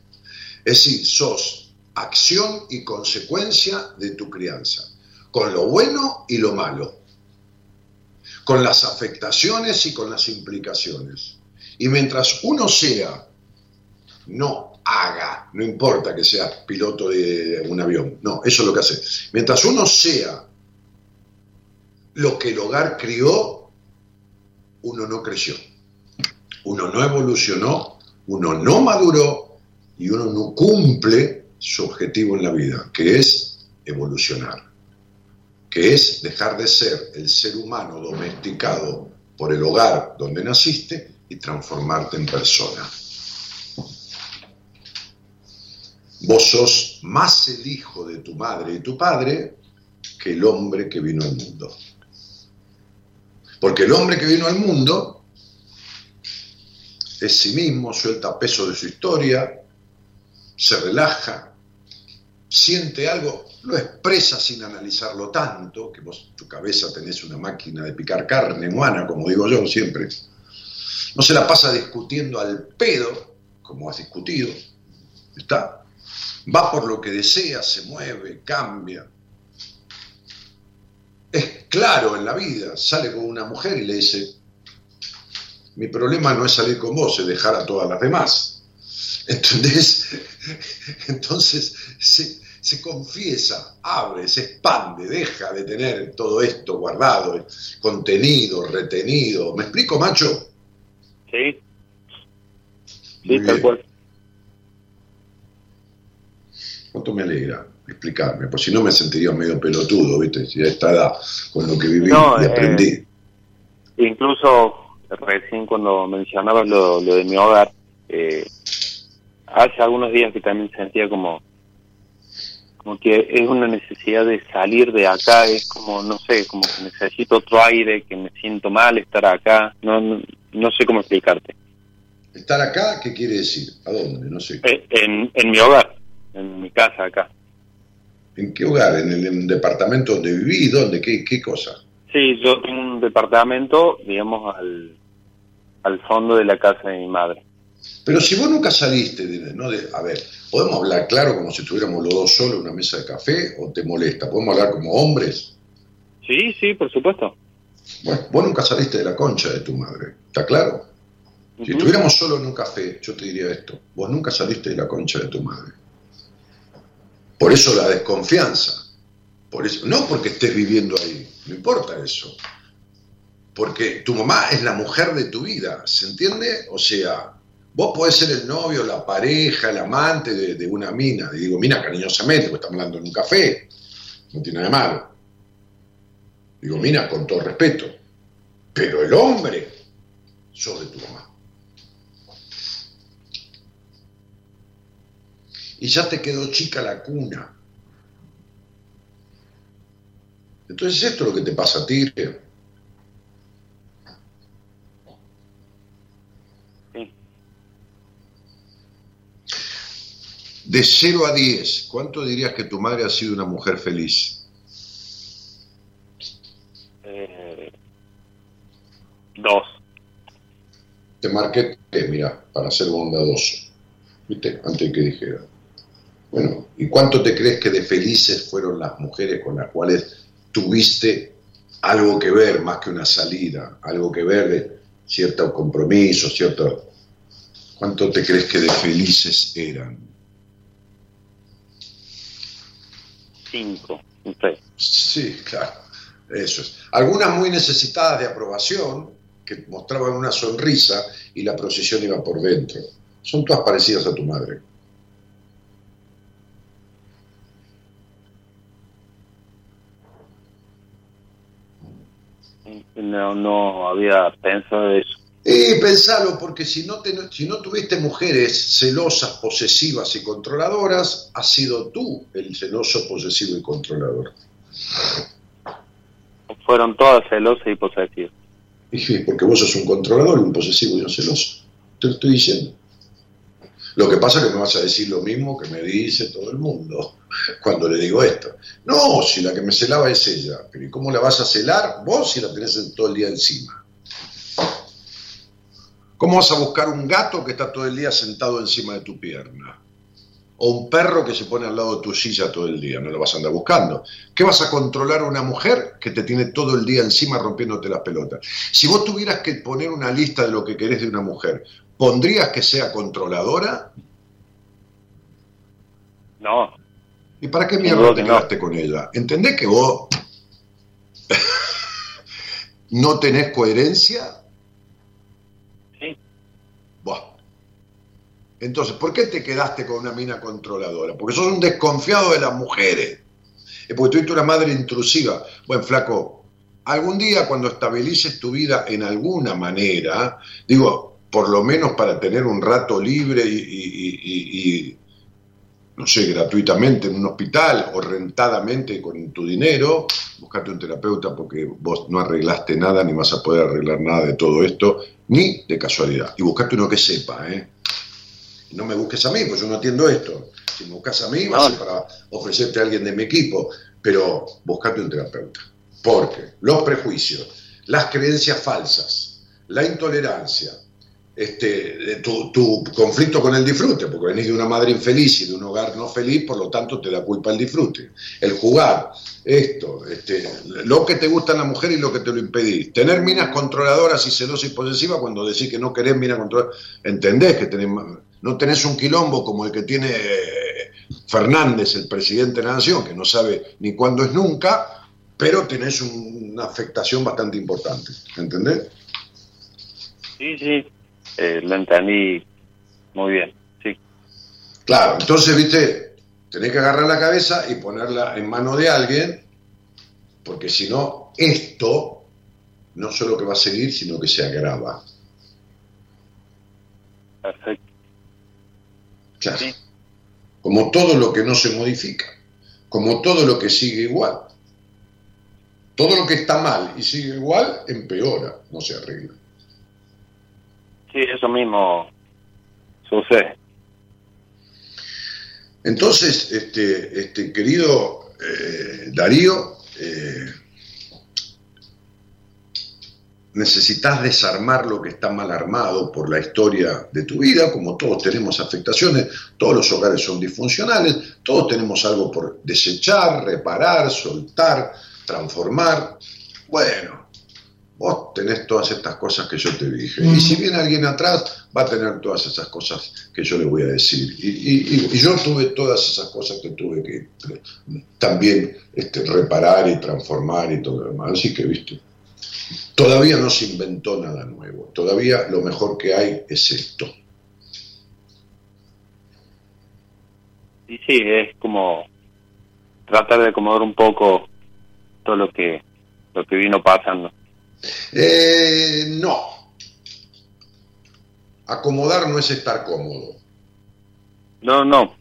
Es decir, sos acción y consecuencia de tu crianza, con lo bueno y lo malo con las afectaciones y con las implicaciones. Y mientras uno sea, no haga, no importa que sea piloto de un avión, no, eso es lo que hace. Mientras uno sea lo que el hogar crió, uno no creció, uno no evolucionó, uno no maduró y uno no cumple su objetivo en la vida, que es evolucionar que es dejar de ser el ser humano domesticado por el hogar donde naciste y transformarte en persona. Vos sos más el hijo de tu madre y tu padre que el hombre que vino al mundo. Porque el hombre que vino al mundo es sí mismo, suelta peso de su historia, se relaja, siente algo, lo expresa sin analizarlo tanto, que vos tu cabeza tenés una máquina de picar carne humana, como digo yo siempre. No se la pasa discutiendo al pedo, como has discutido. ¿Está? Va por lo que desea, se mueve, cambia. Es claro en la vida, sale con una mujer y le dice, mi problema no es salir con vos, es dejar a todas las demás. ¿Entendés? Entonces, se, se confiesa, abre, se expande, deja de tener todo esto guardado, contenido, retenido. ¿Me explico, macho? Sí. Sí, tal cual. ¿Cuánto me alegra explicarme? Por si no me sentiría medio pelotudo, ¿viste? Si a esta edad, con lo que viví y aprendí. Eh, incluso recién cuando mencionabas lo, de mi hogar, eh, hace algunos días que también sentía como como que es una necesidad de salir de acá, es como, no sé, como que necesito otro aire, que me siento mal estar acá, no, no, sé cómo explicarte. ¿Estar acá qué quiere decir? ¿A dónde? No sé. Eh, en, en mi hogar, en mi casa acá. ¿En qué hogar? ¿En el departamento donde viví? ¿Dónde? ¿Qué, qué cosa? Sí, yo tengo un departamento, digamos, al, al fondo de la casa de mi madre. Pero si vos nunca saliste, de, ¿no? De, a ver, ¿podemos hablar claro como si estuviéramos los dos solos en una mesa de café o te molesta? ¿Podemos hablar como hombres? Sí, sí, por supuesto. Bueno, vos nunca saliste de la concha de tu madre, ¿está claro? Si estuviéramos solos en un café, yo te diría esto, vos nunca saliste de la concha de tu madre. Por eso la desconfianza. Por eso, no porque estés viviendo ahí, no importa eso. Porque tu mamá es la mujer de tu vida, ¿se entiende? O sea, vos podés ser el novio, la pareja, el amante de, una mina. Y digo mina cariñosamente, porque estamos hablando en un café. No tiene nada de malo. Digo mina con todo respeto. Pero el hombre, sos de tu mamá. Y ya te quedó chica la cuna. Entonces esto es lo que te pasa a ti. De 0 a 10, ¿cuánto dirías que tu madre ha sido una mujer feliz? Eh, dos. Te marqué mira, para ser bondadoso. ¿Viste? Antes que dijera. Bueno, ¿y cuánto te crees que de felices fueron las mujeres con las cuales tuviste algo que ver más que una salida, algo que ver de cierto compromiso, cierto... ¿Cuánto te crees que de felices eran? cinco, Sí, claro, eso es. Algunas muy necesitadas de aprobación, que mostraban una sonrisa y la procesión iba por dentro. Son todas parecidas a tu madre. No, no había pensado eso. Y pensalo, porque si no, si no tuviste mujeres celosas, posesivas y controladoras, has sido tú el celoso, posesivo y controlador. Fueron todas celosas y posesivas. Y porque vos sos un controlador, un posesivo y un celoso. Te lo estoy diciendo. Lo que pasa es que me vas a decir lo mismo que me dice todo el mundo cuando le digo esto. No, si la que me celaba es ella, pero ¿y cómo la vas a celar vos si la tenés todo el día encima? ¿Cómo vas a buscar un gato que está todo el día sentado encima de tu pierna? O un perro que se pone al lado de tu silla todo el día, no lo vas a andar buscando. ¿Qué vas a controlar a una mujer que te tiene todo el día encima rompiéndote las pelotas? Si vos tuvieras que poner una lista de lo que querés de una mujer, ¿pondrías que sea controladora? No. ¿Y para qué mierda te quedaste con ella? ¿Entendés que vos no tenés coherencia? Entonces, ¿por qué te quedaste con una mina controladora? Porque sos un desconfiado de las mujeres. Es porque tuviste una madre intrusiva. Bueno, flaco, algún día cuando estabilices tu vida en alguna manera, digo, por lo menos para tener un rato libre y, no sé, gratuitamente en un hospital o rentadamente con tu dinero, buscate un terapeuta porque vos no arreglaste nada ni vas a poder arreglar nada de todo esto, ni de casualidad. Y buscate uno que sepa, ¿eh? no me busques a mí, pues yo no atiendo esto. Si me buscas a mí, va a ser para ofrecerte a alguien de mi equipo, pero buscate un terapeuta. Porque los prejuicios, las creencias falsas, la intolerancia, este, tu, conflicto con el disfrute, porque venís de una madre infeliz y de un hogar no feliz, por lo tanto te da culpa el disfrute. El jugar, esto, este, lo que te gusta en la mujer y lo que te lo impedís. Tener minas controladoras y celosas y posesivas cuando decís que no querés minas controladoras, entendés que tenés no tenés un quilombo como el que tiene eh, Fernández, el presidente de la Nación, que no sabe ni cuándo es nunca, pero tenés una afectación bastante importante. ¿Entendés? Sí, sí, eh, lo entendí muy bien, sí. Claro, entonces, viste, tenés que agarrar la cabeza y ponerla en mano de alguien, porque si no, esto no solo que va a seguir, sino que se agrava. Perfecto. Como todo lo que no se modifica, como todo lo que sigue igual. Todo lo que está mal y sigue igual empeora, no se arregla. Sí, eso mismo sucede. Entonces, este, este querido eh, Darío, eh, necesitas desarmar lo que está mal armado por la historia de tu vida, como todos tenemos afectaciones, todos los hogares son disfuncionales, todos tenemos algo por desechar, reparar, soltar, transformar. Bueno, vos tenés todas estas cosas que yo te dije. Y si viene alguien atrás, va a tener todas esas cosas que yo le voy a decir. Y, yo tuve todas esas cosas que tuve que también este, reparar y transformar y todo lo demás. Así que, viste, todavía no se inventó nada nuevo. Todavía lo mejor que hay es esto. Y sí, es como tratar de acomodar un poco todo lo que lo que vino pasando. Eh, no. Acomodar no es estar cómodo. No, no.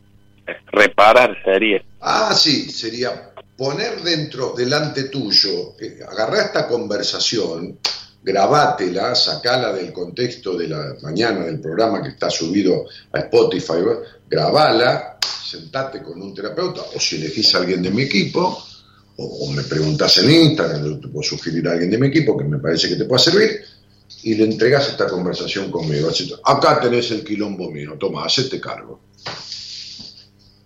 Reparar sería. Ah, sí, sería poner dentro, delante tuyo, eh, agarrar esta conversación, grabátela, sacala del contexto de la mañana del programa que está subido a Spotify, grabala, sentate con un terapeuta, o si elegís a alguien de mi equipo, o, me preguntas en Instagram, te puedo sugerir a alguien de mi equipo que me parece que te pueda servir, y le entregas esta conversación conmigo. Acá tenés el quilombo mío, toma, hacete cargo.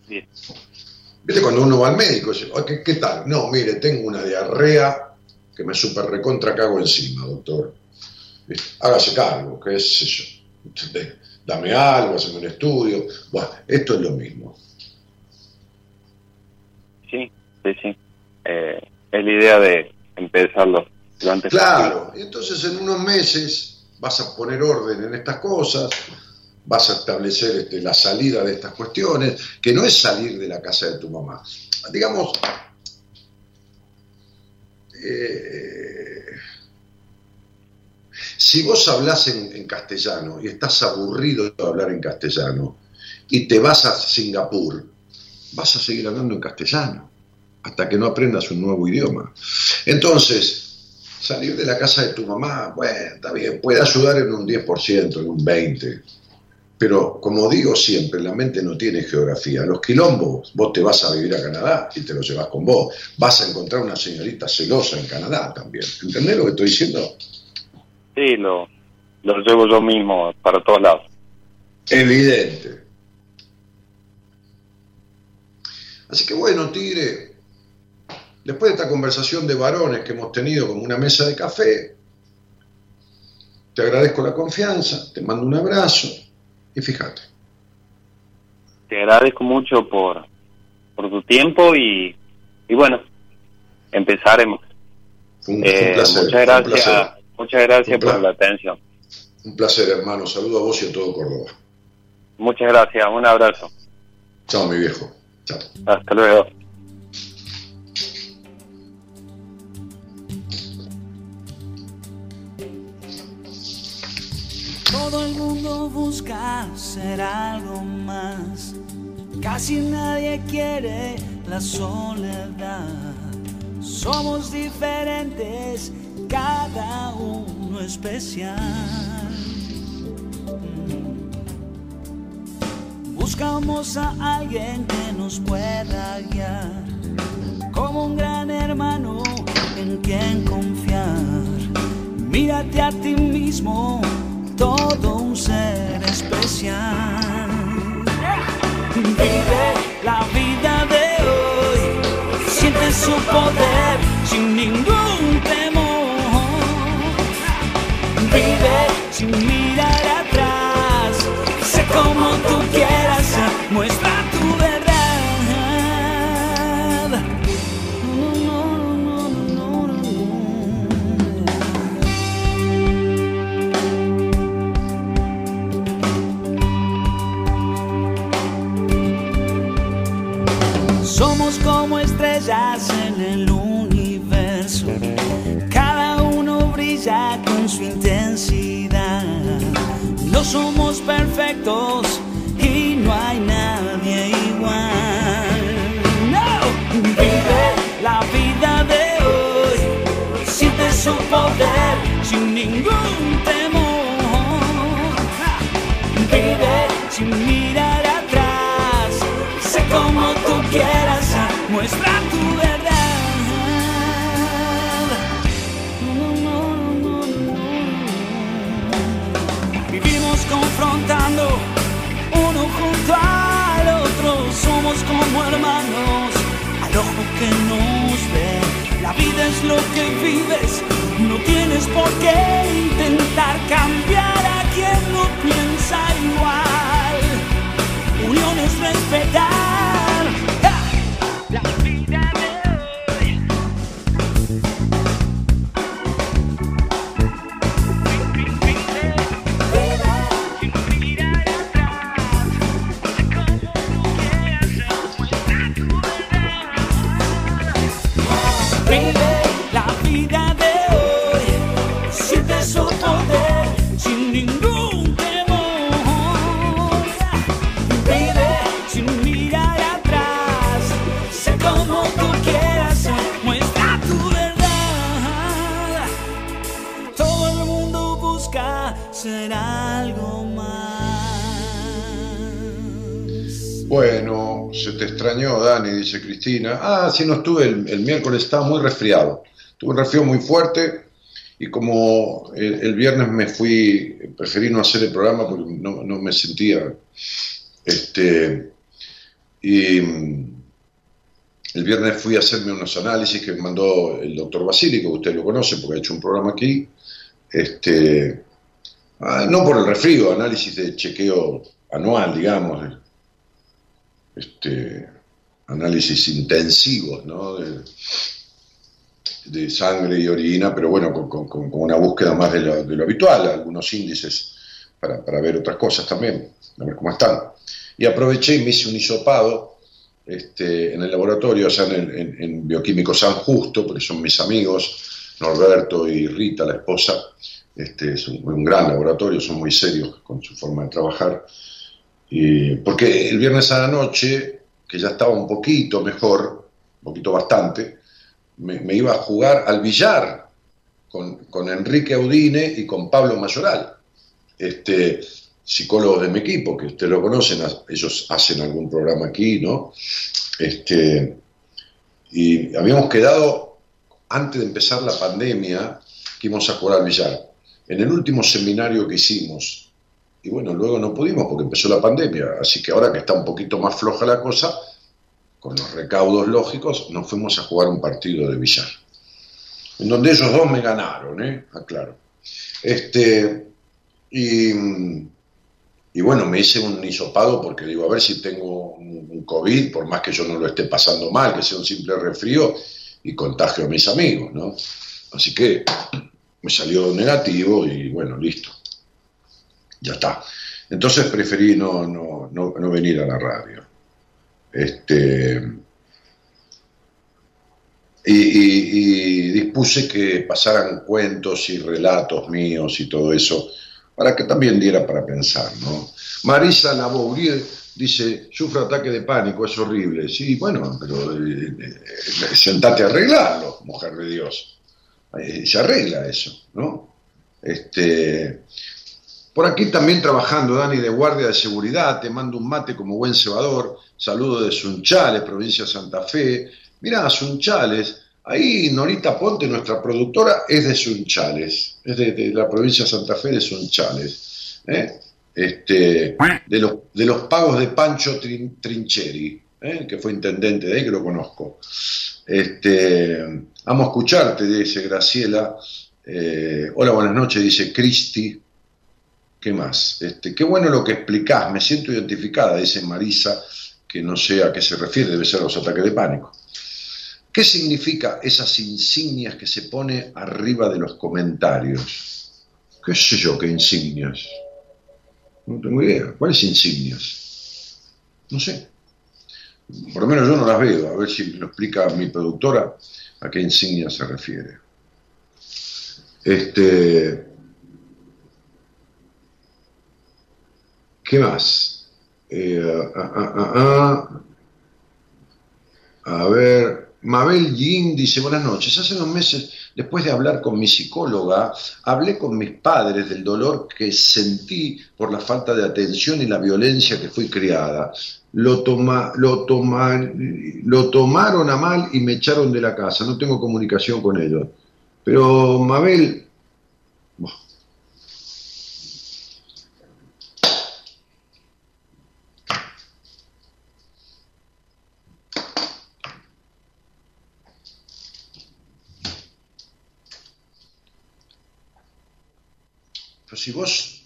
Bien. ¿Viste cuando uno va al médico? Dice, ¿qué, ¿qué, tal? No, mire, tengo una diarrea que me super recontra cago encima, doctor. Hágase cargo, qué es eso. Dame algo, haceme un estudio. Bueno, esto es lo mismo. Sí, sí, sí. Eh, es la idea de empezarlo lo antes Claro, y entonces en unos meses vas a poner orden en estas cosas, vas a establecer este, la salida de estas cuestiones, que no es salir de la casa de tu mamá. Digamos, eh, si vos hablas en, en, castellano y estás aburrido de hablar en castellano y te vas a Singapur, vas a seguir hablando en castellano hasta que no aprendas un nuevo idioma. Entonces, salir de la casa de tu mamá, bueno, está bien, puede ayudar en un 10%, en un 20%, pero como digo siempre, la mente no tiene geografía. Los quilombos, vos te vas a vivir a Canadá y te lo llevas con vos. Vas a encontrar una señorita celosa en Canadá también. ¿Entendés lo que estoy diciendo? Sí, lo, lo llevo yo mismo para todos lados. Evidente. Así que bueno, Tigre, Después de esta conversación de varones que hemos tenido como una mesa de café, te agradezco la confianza, te mando un abrazo y fíjate. Te agradezco mucho por, por tu tiempo y, y bueno, empezaremos. Eh, muchas gracias, muchas gracias por la atención. Un placer, hermano. Saludo a vos y a todo Córdoba. Muchas gracias. Un abrazo. Chao, mi viejo. Chao. Hasta luego. Todo el mundo busca ser algo más. Casi nadie quiere la soledad. Somos diferentes, cada uno especial. Buscamos a alguien que nos pueda guiar, como un gran hermano en quien confiar. Mírate a ti mismo todo un ser especial. Vive la vida de hoy, siente su poder sin ningún temor. Vive sin mirar atrás, sé como tú quieras, como estrellas en el universo. Cada uno brilla con su intensidad. No somos perfectos y no hay nadie igual. No, vive la vida de hoy. Siente su poder sin ningún temor. Vive sin mirar confrontando, uno junto al otro, somos como hermanos, al ojo que nos ve. La vida es lo que vives, no tienes por qué intentar cambiar a quien no piensa igual. Unión es respetar. Cristina. Ah, sí, no estuve el, miércoles, estaba muy resfriado. Tuve un resfrío muy fuerte y como el, viernes me fui, preferí no hacer el programa porque no, no me sentía. Este, y el viernes fui a hacerme unos análisis que me mandó el doctor Basílico, que usted lo conoce porque ha hecho un programa aquí. Este, ah, no por el resfrío, análisis de chequeo anual, digamos, este, análisis intensivos ¿no? de, sangre y orina, pero bueno, con, una búsqueda más de lo, habitual, algunos índices para, ver otras cosas también, a ver cómo están. Y aproveché y me hice un hisopado este, en el laboratorio, o sea, en, en- Bioquímico San Justo, porque son mis amigos, Norberto y Rita, la esposa. Este, es un, gran laboratorio, son muy serios con su forma de trabajar. Porque el viernes a la noche, que ya estaba un poquito mejor, un poquito bastante, me, iba a jugar al billar con, con Enrique Audine y con Pablo Mayoral, este, psicólogos de mi equipo, que ustedes lo conocen, ellos hacen algún programa aquí, ¿no? Este, y habíamos quedado, antes de empezar la pandemia, que íbamos a jugar al billar. En el último seminario que hicimos, y bueno, luego no pudimos porque empezó la pandemia, así que ahora que está un poquito más floja la cosa, con los recaudos lógicos, nos fuimos a jugar un partido de billar. En donde ellos dos me ganaron, ¿eh? Aclaro. Este, y, y bueno, me hice un hisopado porque digo, a ver si tengo un, COVID, por más que yo no lo esté pasando mal, que sea un simple resfrío, y contagio a mis amigos, ¿no? Así que me salió negativo y bueno, listo. Ya está. Entonces preferí no, no, no, no venir a la radio. Este, y, dispuse que pasaran cuentos y relatos míos y todo eso, para que también diera para pensar, ¿no? Marisa Labourier dice, sufro ataque de pánico, es horrible. Sí, bueno, pero eh, eh, sentate a arreglarlo, mujer de Dios. Eh, se arregla eso, ¿no? Este, por aquí también trabajando, Dani, de guardia de seguridad, te mando un mate como buen cebador, saludo de Sunchales, provincia de Santa Fe. Mirá, Sunchales, ahí Norita Ponte, nuestra productora, es de Sunchales, es de, la provincia de Santa Fe de Sunchales. ¿eh? Este, de, los, de los pagos de Pancho Trin- Trincheri, ¿eh? que fue intendente de ahí, que lo conozco. Este, amo escucharte, dice Graciela. Eh, hola, buenas noches, dice Cristi. ¿Qué más? Este, qué bueno lo que explicás, me siento identificada, dice Marisa, que no sé a qué se refiere, debe ser los ataques de pánico. ¿Qué significa esas insignias que se pone arriba de los comentarios? ¿Qué sé yo qué insignias? No tengo idea. ¿Cuáles insignias? No sé. Por lo menos yo no las veo. A ver si lo explica mi productora a qué insignia se refiere. Este, ¿Qué más? Eh, ah, ah, ah. A ver, Mabel Yin dice, buenas noches. Hace unos meses, después de hablar con mi psicóloga, hablé con mis padres del dolor que sentí por la falta de atención y la violencia que fui criada. Lo, toma, lo tomaron a mal y me echaron de la casa. No tengo comunicación con ellos. Pero, Mabel, si vos,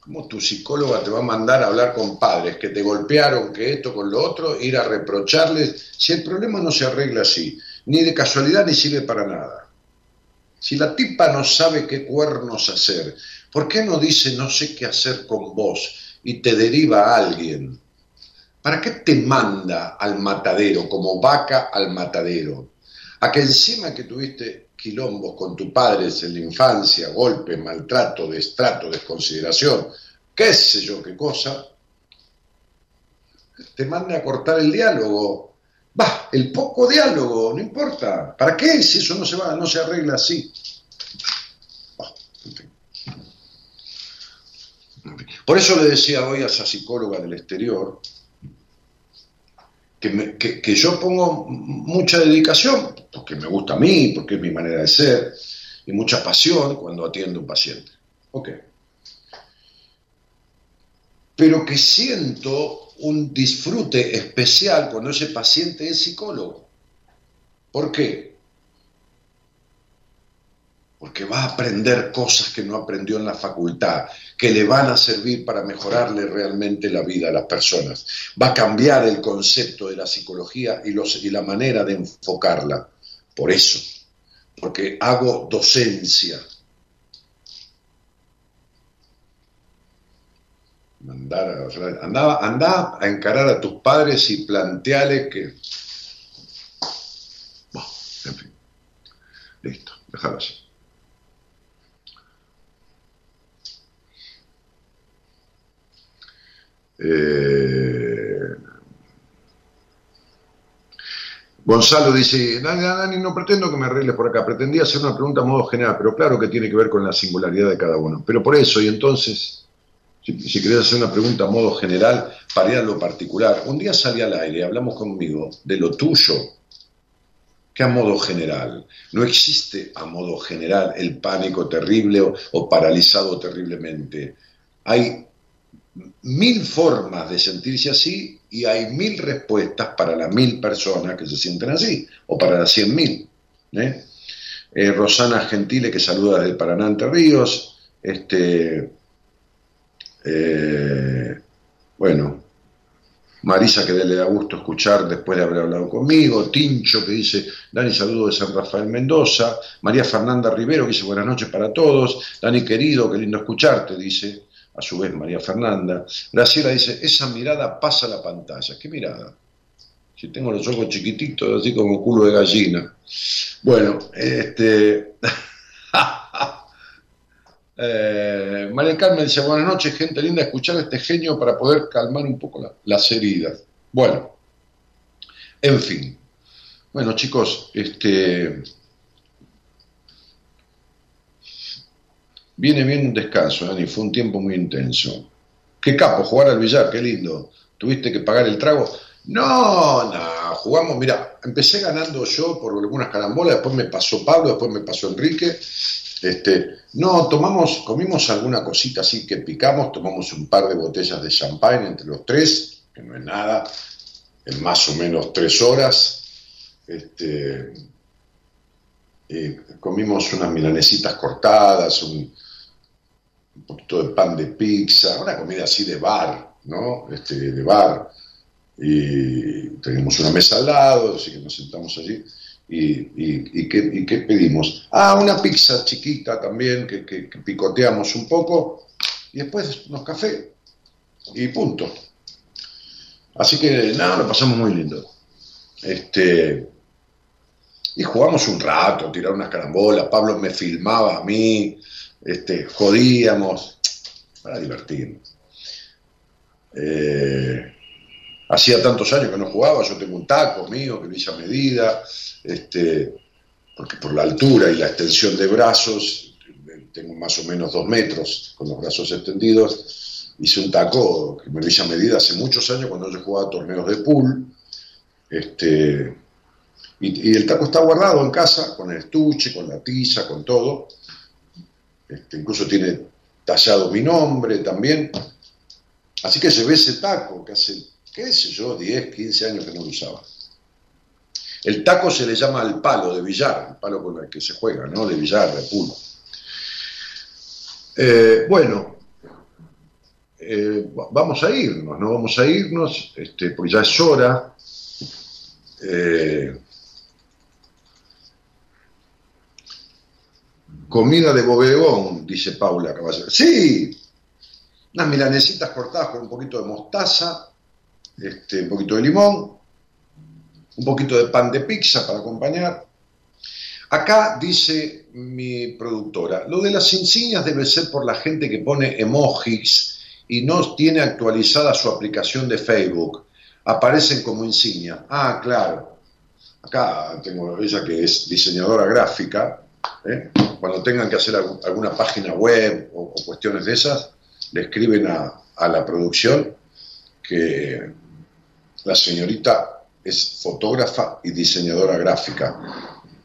¿cómo tu psicóloga te va a mandar a hablar con padres que te golpearon, que esto, con lo otro, ir a reprocharles? Si el problema no se arregla así, ni de casualidad ni sirve para nada. Si la tipa no sabe qué cuernos hacer, ¿por qué no dice no sé qué hacer con vos y te deriva a alguien? ¿Para qué te manda al matadero, como vaca al matadero? A que encima que tuviste quilombos con tu padre en la infancia, golpe, maltrato, destrato, desconsideración, qué sé yo qué cosa, te manda a cortar el diálogo. Va, el poco diálogo, no importa. ¿Para qué si eso no se va, no se arregla así? Por eso le decía hoy a esa psicóloga del exterior, que, yo pongo mucha dedicación, porque me gusta a mí, porque es mi manera de ser, y mucha pasión cuando atiendo a un paciente. Ok. Pero que siento un disfrute especial cuando ese paciente es psicólogo. ¿Por qué? porque va a aprender cosas que no aprendió en la facultad, que le van a servir para mejorarle realmente la vida a las personas. Va a cambiar el concepto de la psicología y, los, y la manera de enfocarla. Por eso, porque hago docencia. Andaba, anda a encarar a tus padres y planteale que... en fin. Listo, déjalo así. Eh, Gonzalo dice, Dani, no pretendo que me arregles por acá, pretendía hacer una pregunta a modo general, pero claro que tiene que ver con la singularidad de cada uno. Pero por eso, y entonces, si, si querés hacer una pregunta a modo general, para a lo particular, un día salí al aire, hablamos conmigo de lo tuyo, que a modo general. No existe a modo general el pánico terrible o paralizado terriblemente. Hay mil formas de sentirse así y hay mil respuestas para las mil personas que se sienten así, o para las cien mil. ¿eh? Eh, Rosana Gentile, que saluda desde Paraná, Entre Ríos. Este, eh, bueno, Marisa, que le da gusto escuchar después de haber hablado conmigo. Tincho, que dice, Dani, saludo de San Rafael Mendoza. María Fernanda Rivero, que dice, buenas noches para todos. Dani, querido, qué lindo escucharte, dice a su vez María Fernanda. Graciela dice, esa mirada pasa la pantalla. ¿Qué mirada? Si tengo los ojos chiquititos, así como culo de gallina. Bueno, este... eh, María Carmen dice, buenas noches, gente linda, escuchar a este genio para poder calmar un poco las heridas. Bueno, en fin. Bueno, chicos, este... Viene bien un descanso, Dani, fue un tiempo muy intenso. Qué capo, jugar al billar, qué lindo. ¿Tuviste que pagar el trago? No, no, jugamos, mira, empecé ganando yo por algunas carambolas, después me pasó Pablo, después me pasó Enrique. Este, no, tomamos, comimos alguna cosita así que picamos, tomamos un par de botellas de champagne entre los tres, que no es nada, en más o menos tres horas. Este, comimos unas milanesitas cortadas, un, un poquito de pan de pizza, una comida así de bar, ¿no? Este, de bar. Y teníamos una mesa al lado, así que nos sentamos allí. ¿Y, qué, pedimos? Ah, una pizza chiquita también, que, picoteamos un poco, y después unos café, y punto. Así que nada, lo pasamos muy lindo. Este, y jugamos un rato, tirar unas carambolas, Pablo me filmaba a mí, este, jodíamos, para divertirnos. Eh, hacía tantos años que no jugaba, yo tengo un taco mío que lo hice a medida, este, porque por la altura y la extensión de brazos, tengo más o menos dos metros con los brazos extendidos, hice un taco que me lo a medida hace muchos años cuando yo jugaba torneos de pool, este, y, y el taco está guardado en casa con el estuche, con la tiza, con todo, este, incluso tiene tallado mi nombre también. Así que se ve ese taco que hace, qué sé yo, 10, 15 años que no lo usaba. El taco se le llama al palo de billar, el palo con el que se juega, ¿no? De billar, de pool. Eh, bueno, eh, vamos a irnos, ¿no? Vamos a irnos, este, pues ya es hora. Eh, comida de bodegón, dice Paula Caballero. Sí, unas milanesitas cortadas con un poquito de mostaza, este, un poquito de limón, un poquito de pan de pizza para acompañar. Acá dice mi productora, lo de las insignias debe ser por la gente que pone emojis y no tiene actualizada su aplicación de Facebook. Aparecen como insignia. Ah, claro. Acá tengo ella que es diseñadora gráfica. ¿Eh? Cuando tengan que hacer alguna página web o, cuestiones de esas, le escriben a, a la producción que la señorita es fotógrafa y diseñadora gráfica,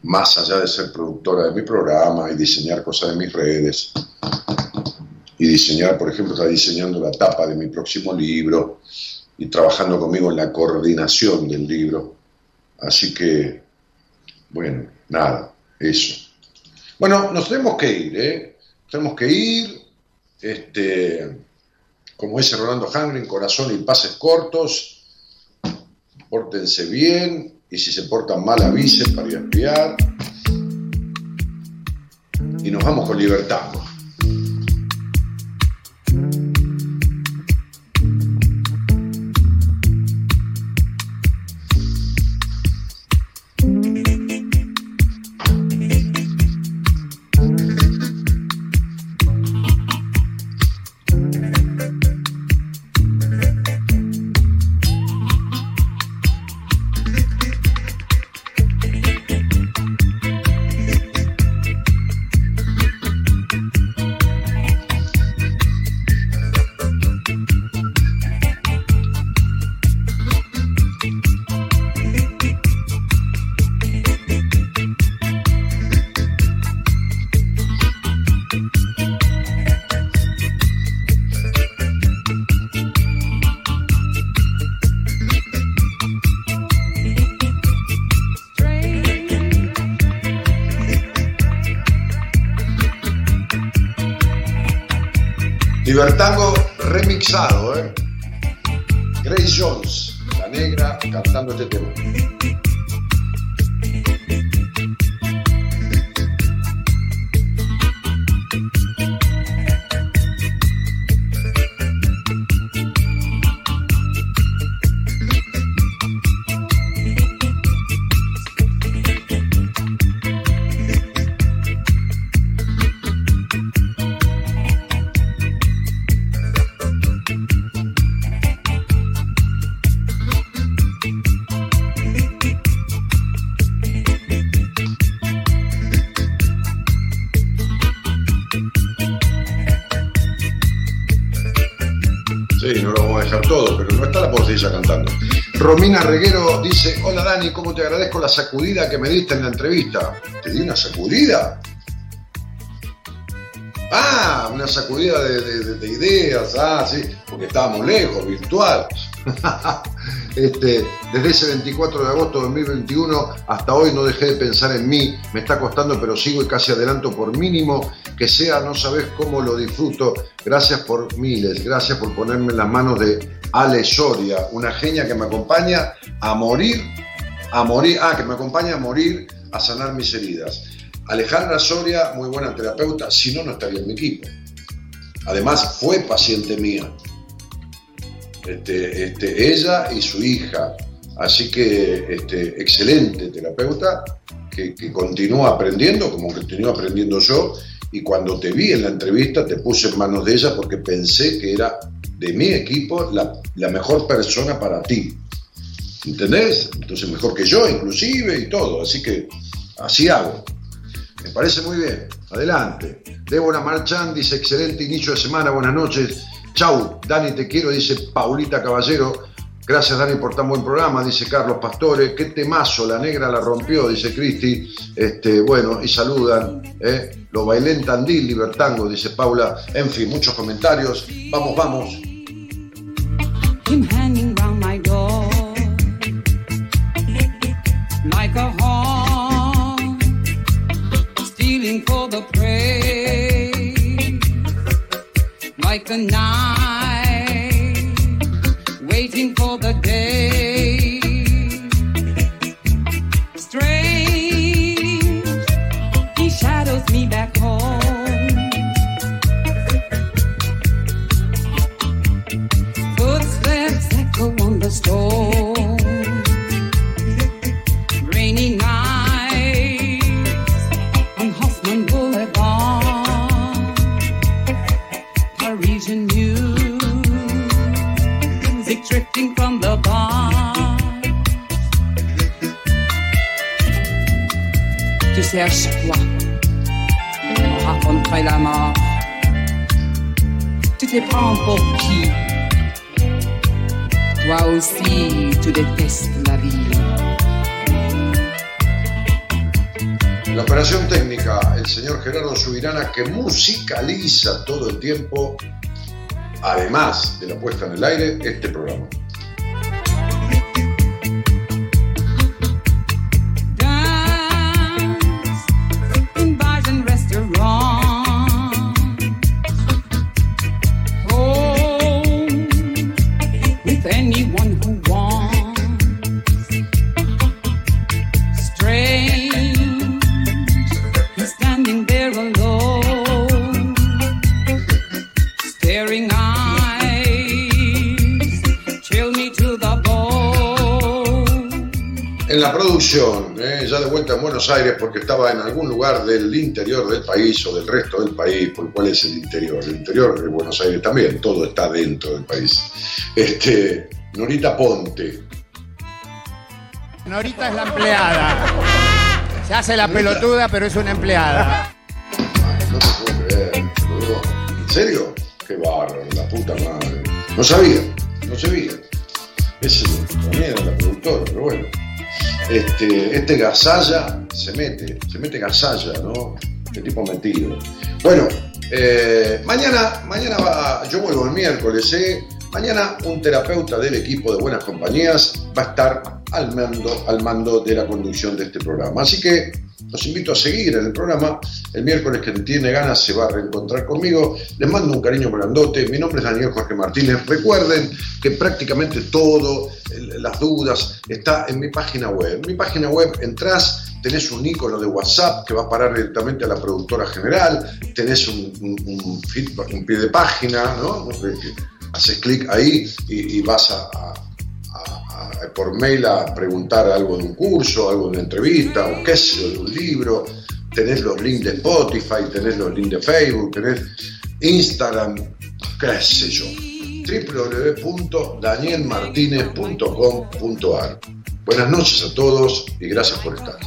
más allá de ser productora de mi programa y diseñar cosas de mis redes. Y diseñar, por ejemplo, está diseñando la tapa de mi próximo libro y trabajando conmigo en la coordinación del libro. Así que, bueno, nada, eso. Bueno, nos tenemos que ir, ¿eh? Tenemos que ir, este, como dice Rolando Hangren, corazón y pases cortos pórtense bien y si se portan mal avisen para ir a espiar. Y nos vamos con libertad. Te agradezco la sacudida que me diste en la entrevista? ¿Te di una sacudida? Ah, una sacudida de, ideas, ah, sí, porque estábamos lejos, virtual. este, desde ese 24 de agosto de 2021 hasta hoy no dejé de pensar en mí, me está costando, pero sigo y casi adelanto por mínimo que sea, no sabes cómo lo disfruto. Gracias por miles, gracias por ponerme en las manos de Ale Soria, una genia que me acompaña a morir, a morir, ah, que me acompaña a morir, a sanar mis heridas. Alejandra Soria, muy buena terapeuta, si no, no estaría en mi equipo. Además, fue paciente mía. Este, este, ella y su hija. Así que, este, excelente terapeuta, que, que continúa aprendiendo, como continúa aprendiendo yo. Y cuando te vi en la entrevista, te puse en manos de ella porque pensé que era de mi equipo la, la mejor persona para ti. ¿Entendés? Entonces mejor que yo, inclusive, y todo. Así que así hago. Me parece muy bien. Adelante. Débora Marchán dice, excelente inicio de semana, buenas noches. Chau, Dani, te quiero, dice Paulita Caballero. Gracias, Dani, por tan buen programa, dice Carlos Pastore. Qué temazo, la negra la rompió, dice Cristi. Este, bueno, y saludan. ¿eh? Lo bailé en Tandil, Libertango, dice Paula. En fin, muchos comentarios. Vamos, vamos. The night, waiting for the day. La. La operación técnica, el señor Gerardo Subirana, que musicaliza todo el tiempo, además de la puesta en el aire, este programa. Buenos Aires, porque estaba en algún lugar del interior del país o del resto del país, ¿por cuál es el interior? El interior de Buenos Aires también, todo está dentro del país. Este, Norita Ponte, Norita es la empleada. Se hace la pelotuda, pero es una empleada. no te puedo creer, boludo. ¿En serio? Qué bárbaro, la puta madre. No sabía, no sabía. Ese también era la productora, pero bueno. Este, este Gasalla se mete, se mete Gasalla, ¿no? Qué tipo metido. Bueno, eh, mañana, mañana va, yo vuelvo el miércoles, ¿eh? Mañana un terapeuta del equipo de Buenas Compañías va a estar al mando, al mando de la conducción de este programa. Así que los invito a seguir en el programa. El miércoles que tiene ganas se va a reencontrar conmigo. Les mando un cariño grandote. Mi nombre es Daniel Jorge Martínez. Recuerden que prácticamente todo, las dudas, está en mi página web. En mi página web entras, tenés un icono de WhatsApp que va a parar directamente a la productora general, tenés un- un feedback, un pie de página, ¿no? Haces clic ahí y, vas a- por mail a preguntar algo de un curso, algo de una entrevista, o qué sé yo, de un libro, tenés los links de Spotify, tenés los links de Facebook, tenés Instagram, qué sé yo, www.danielmartinez.com.ar. Buenas noches a todos y gracias por estar.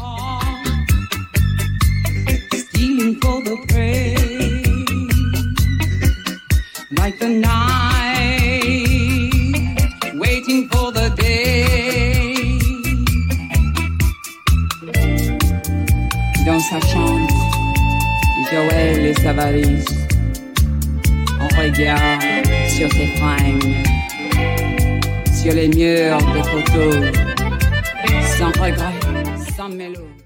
Dans sa chambre, Joël et sa on regarde sur ses fringues, sur les murs des photos, sans regret.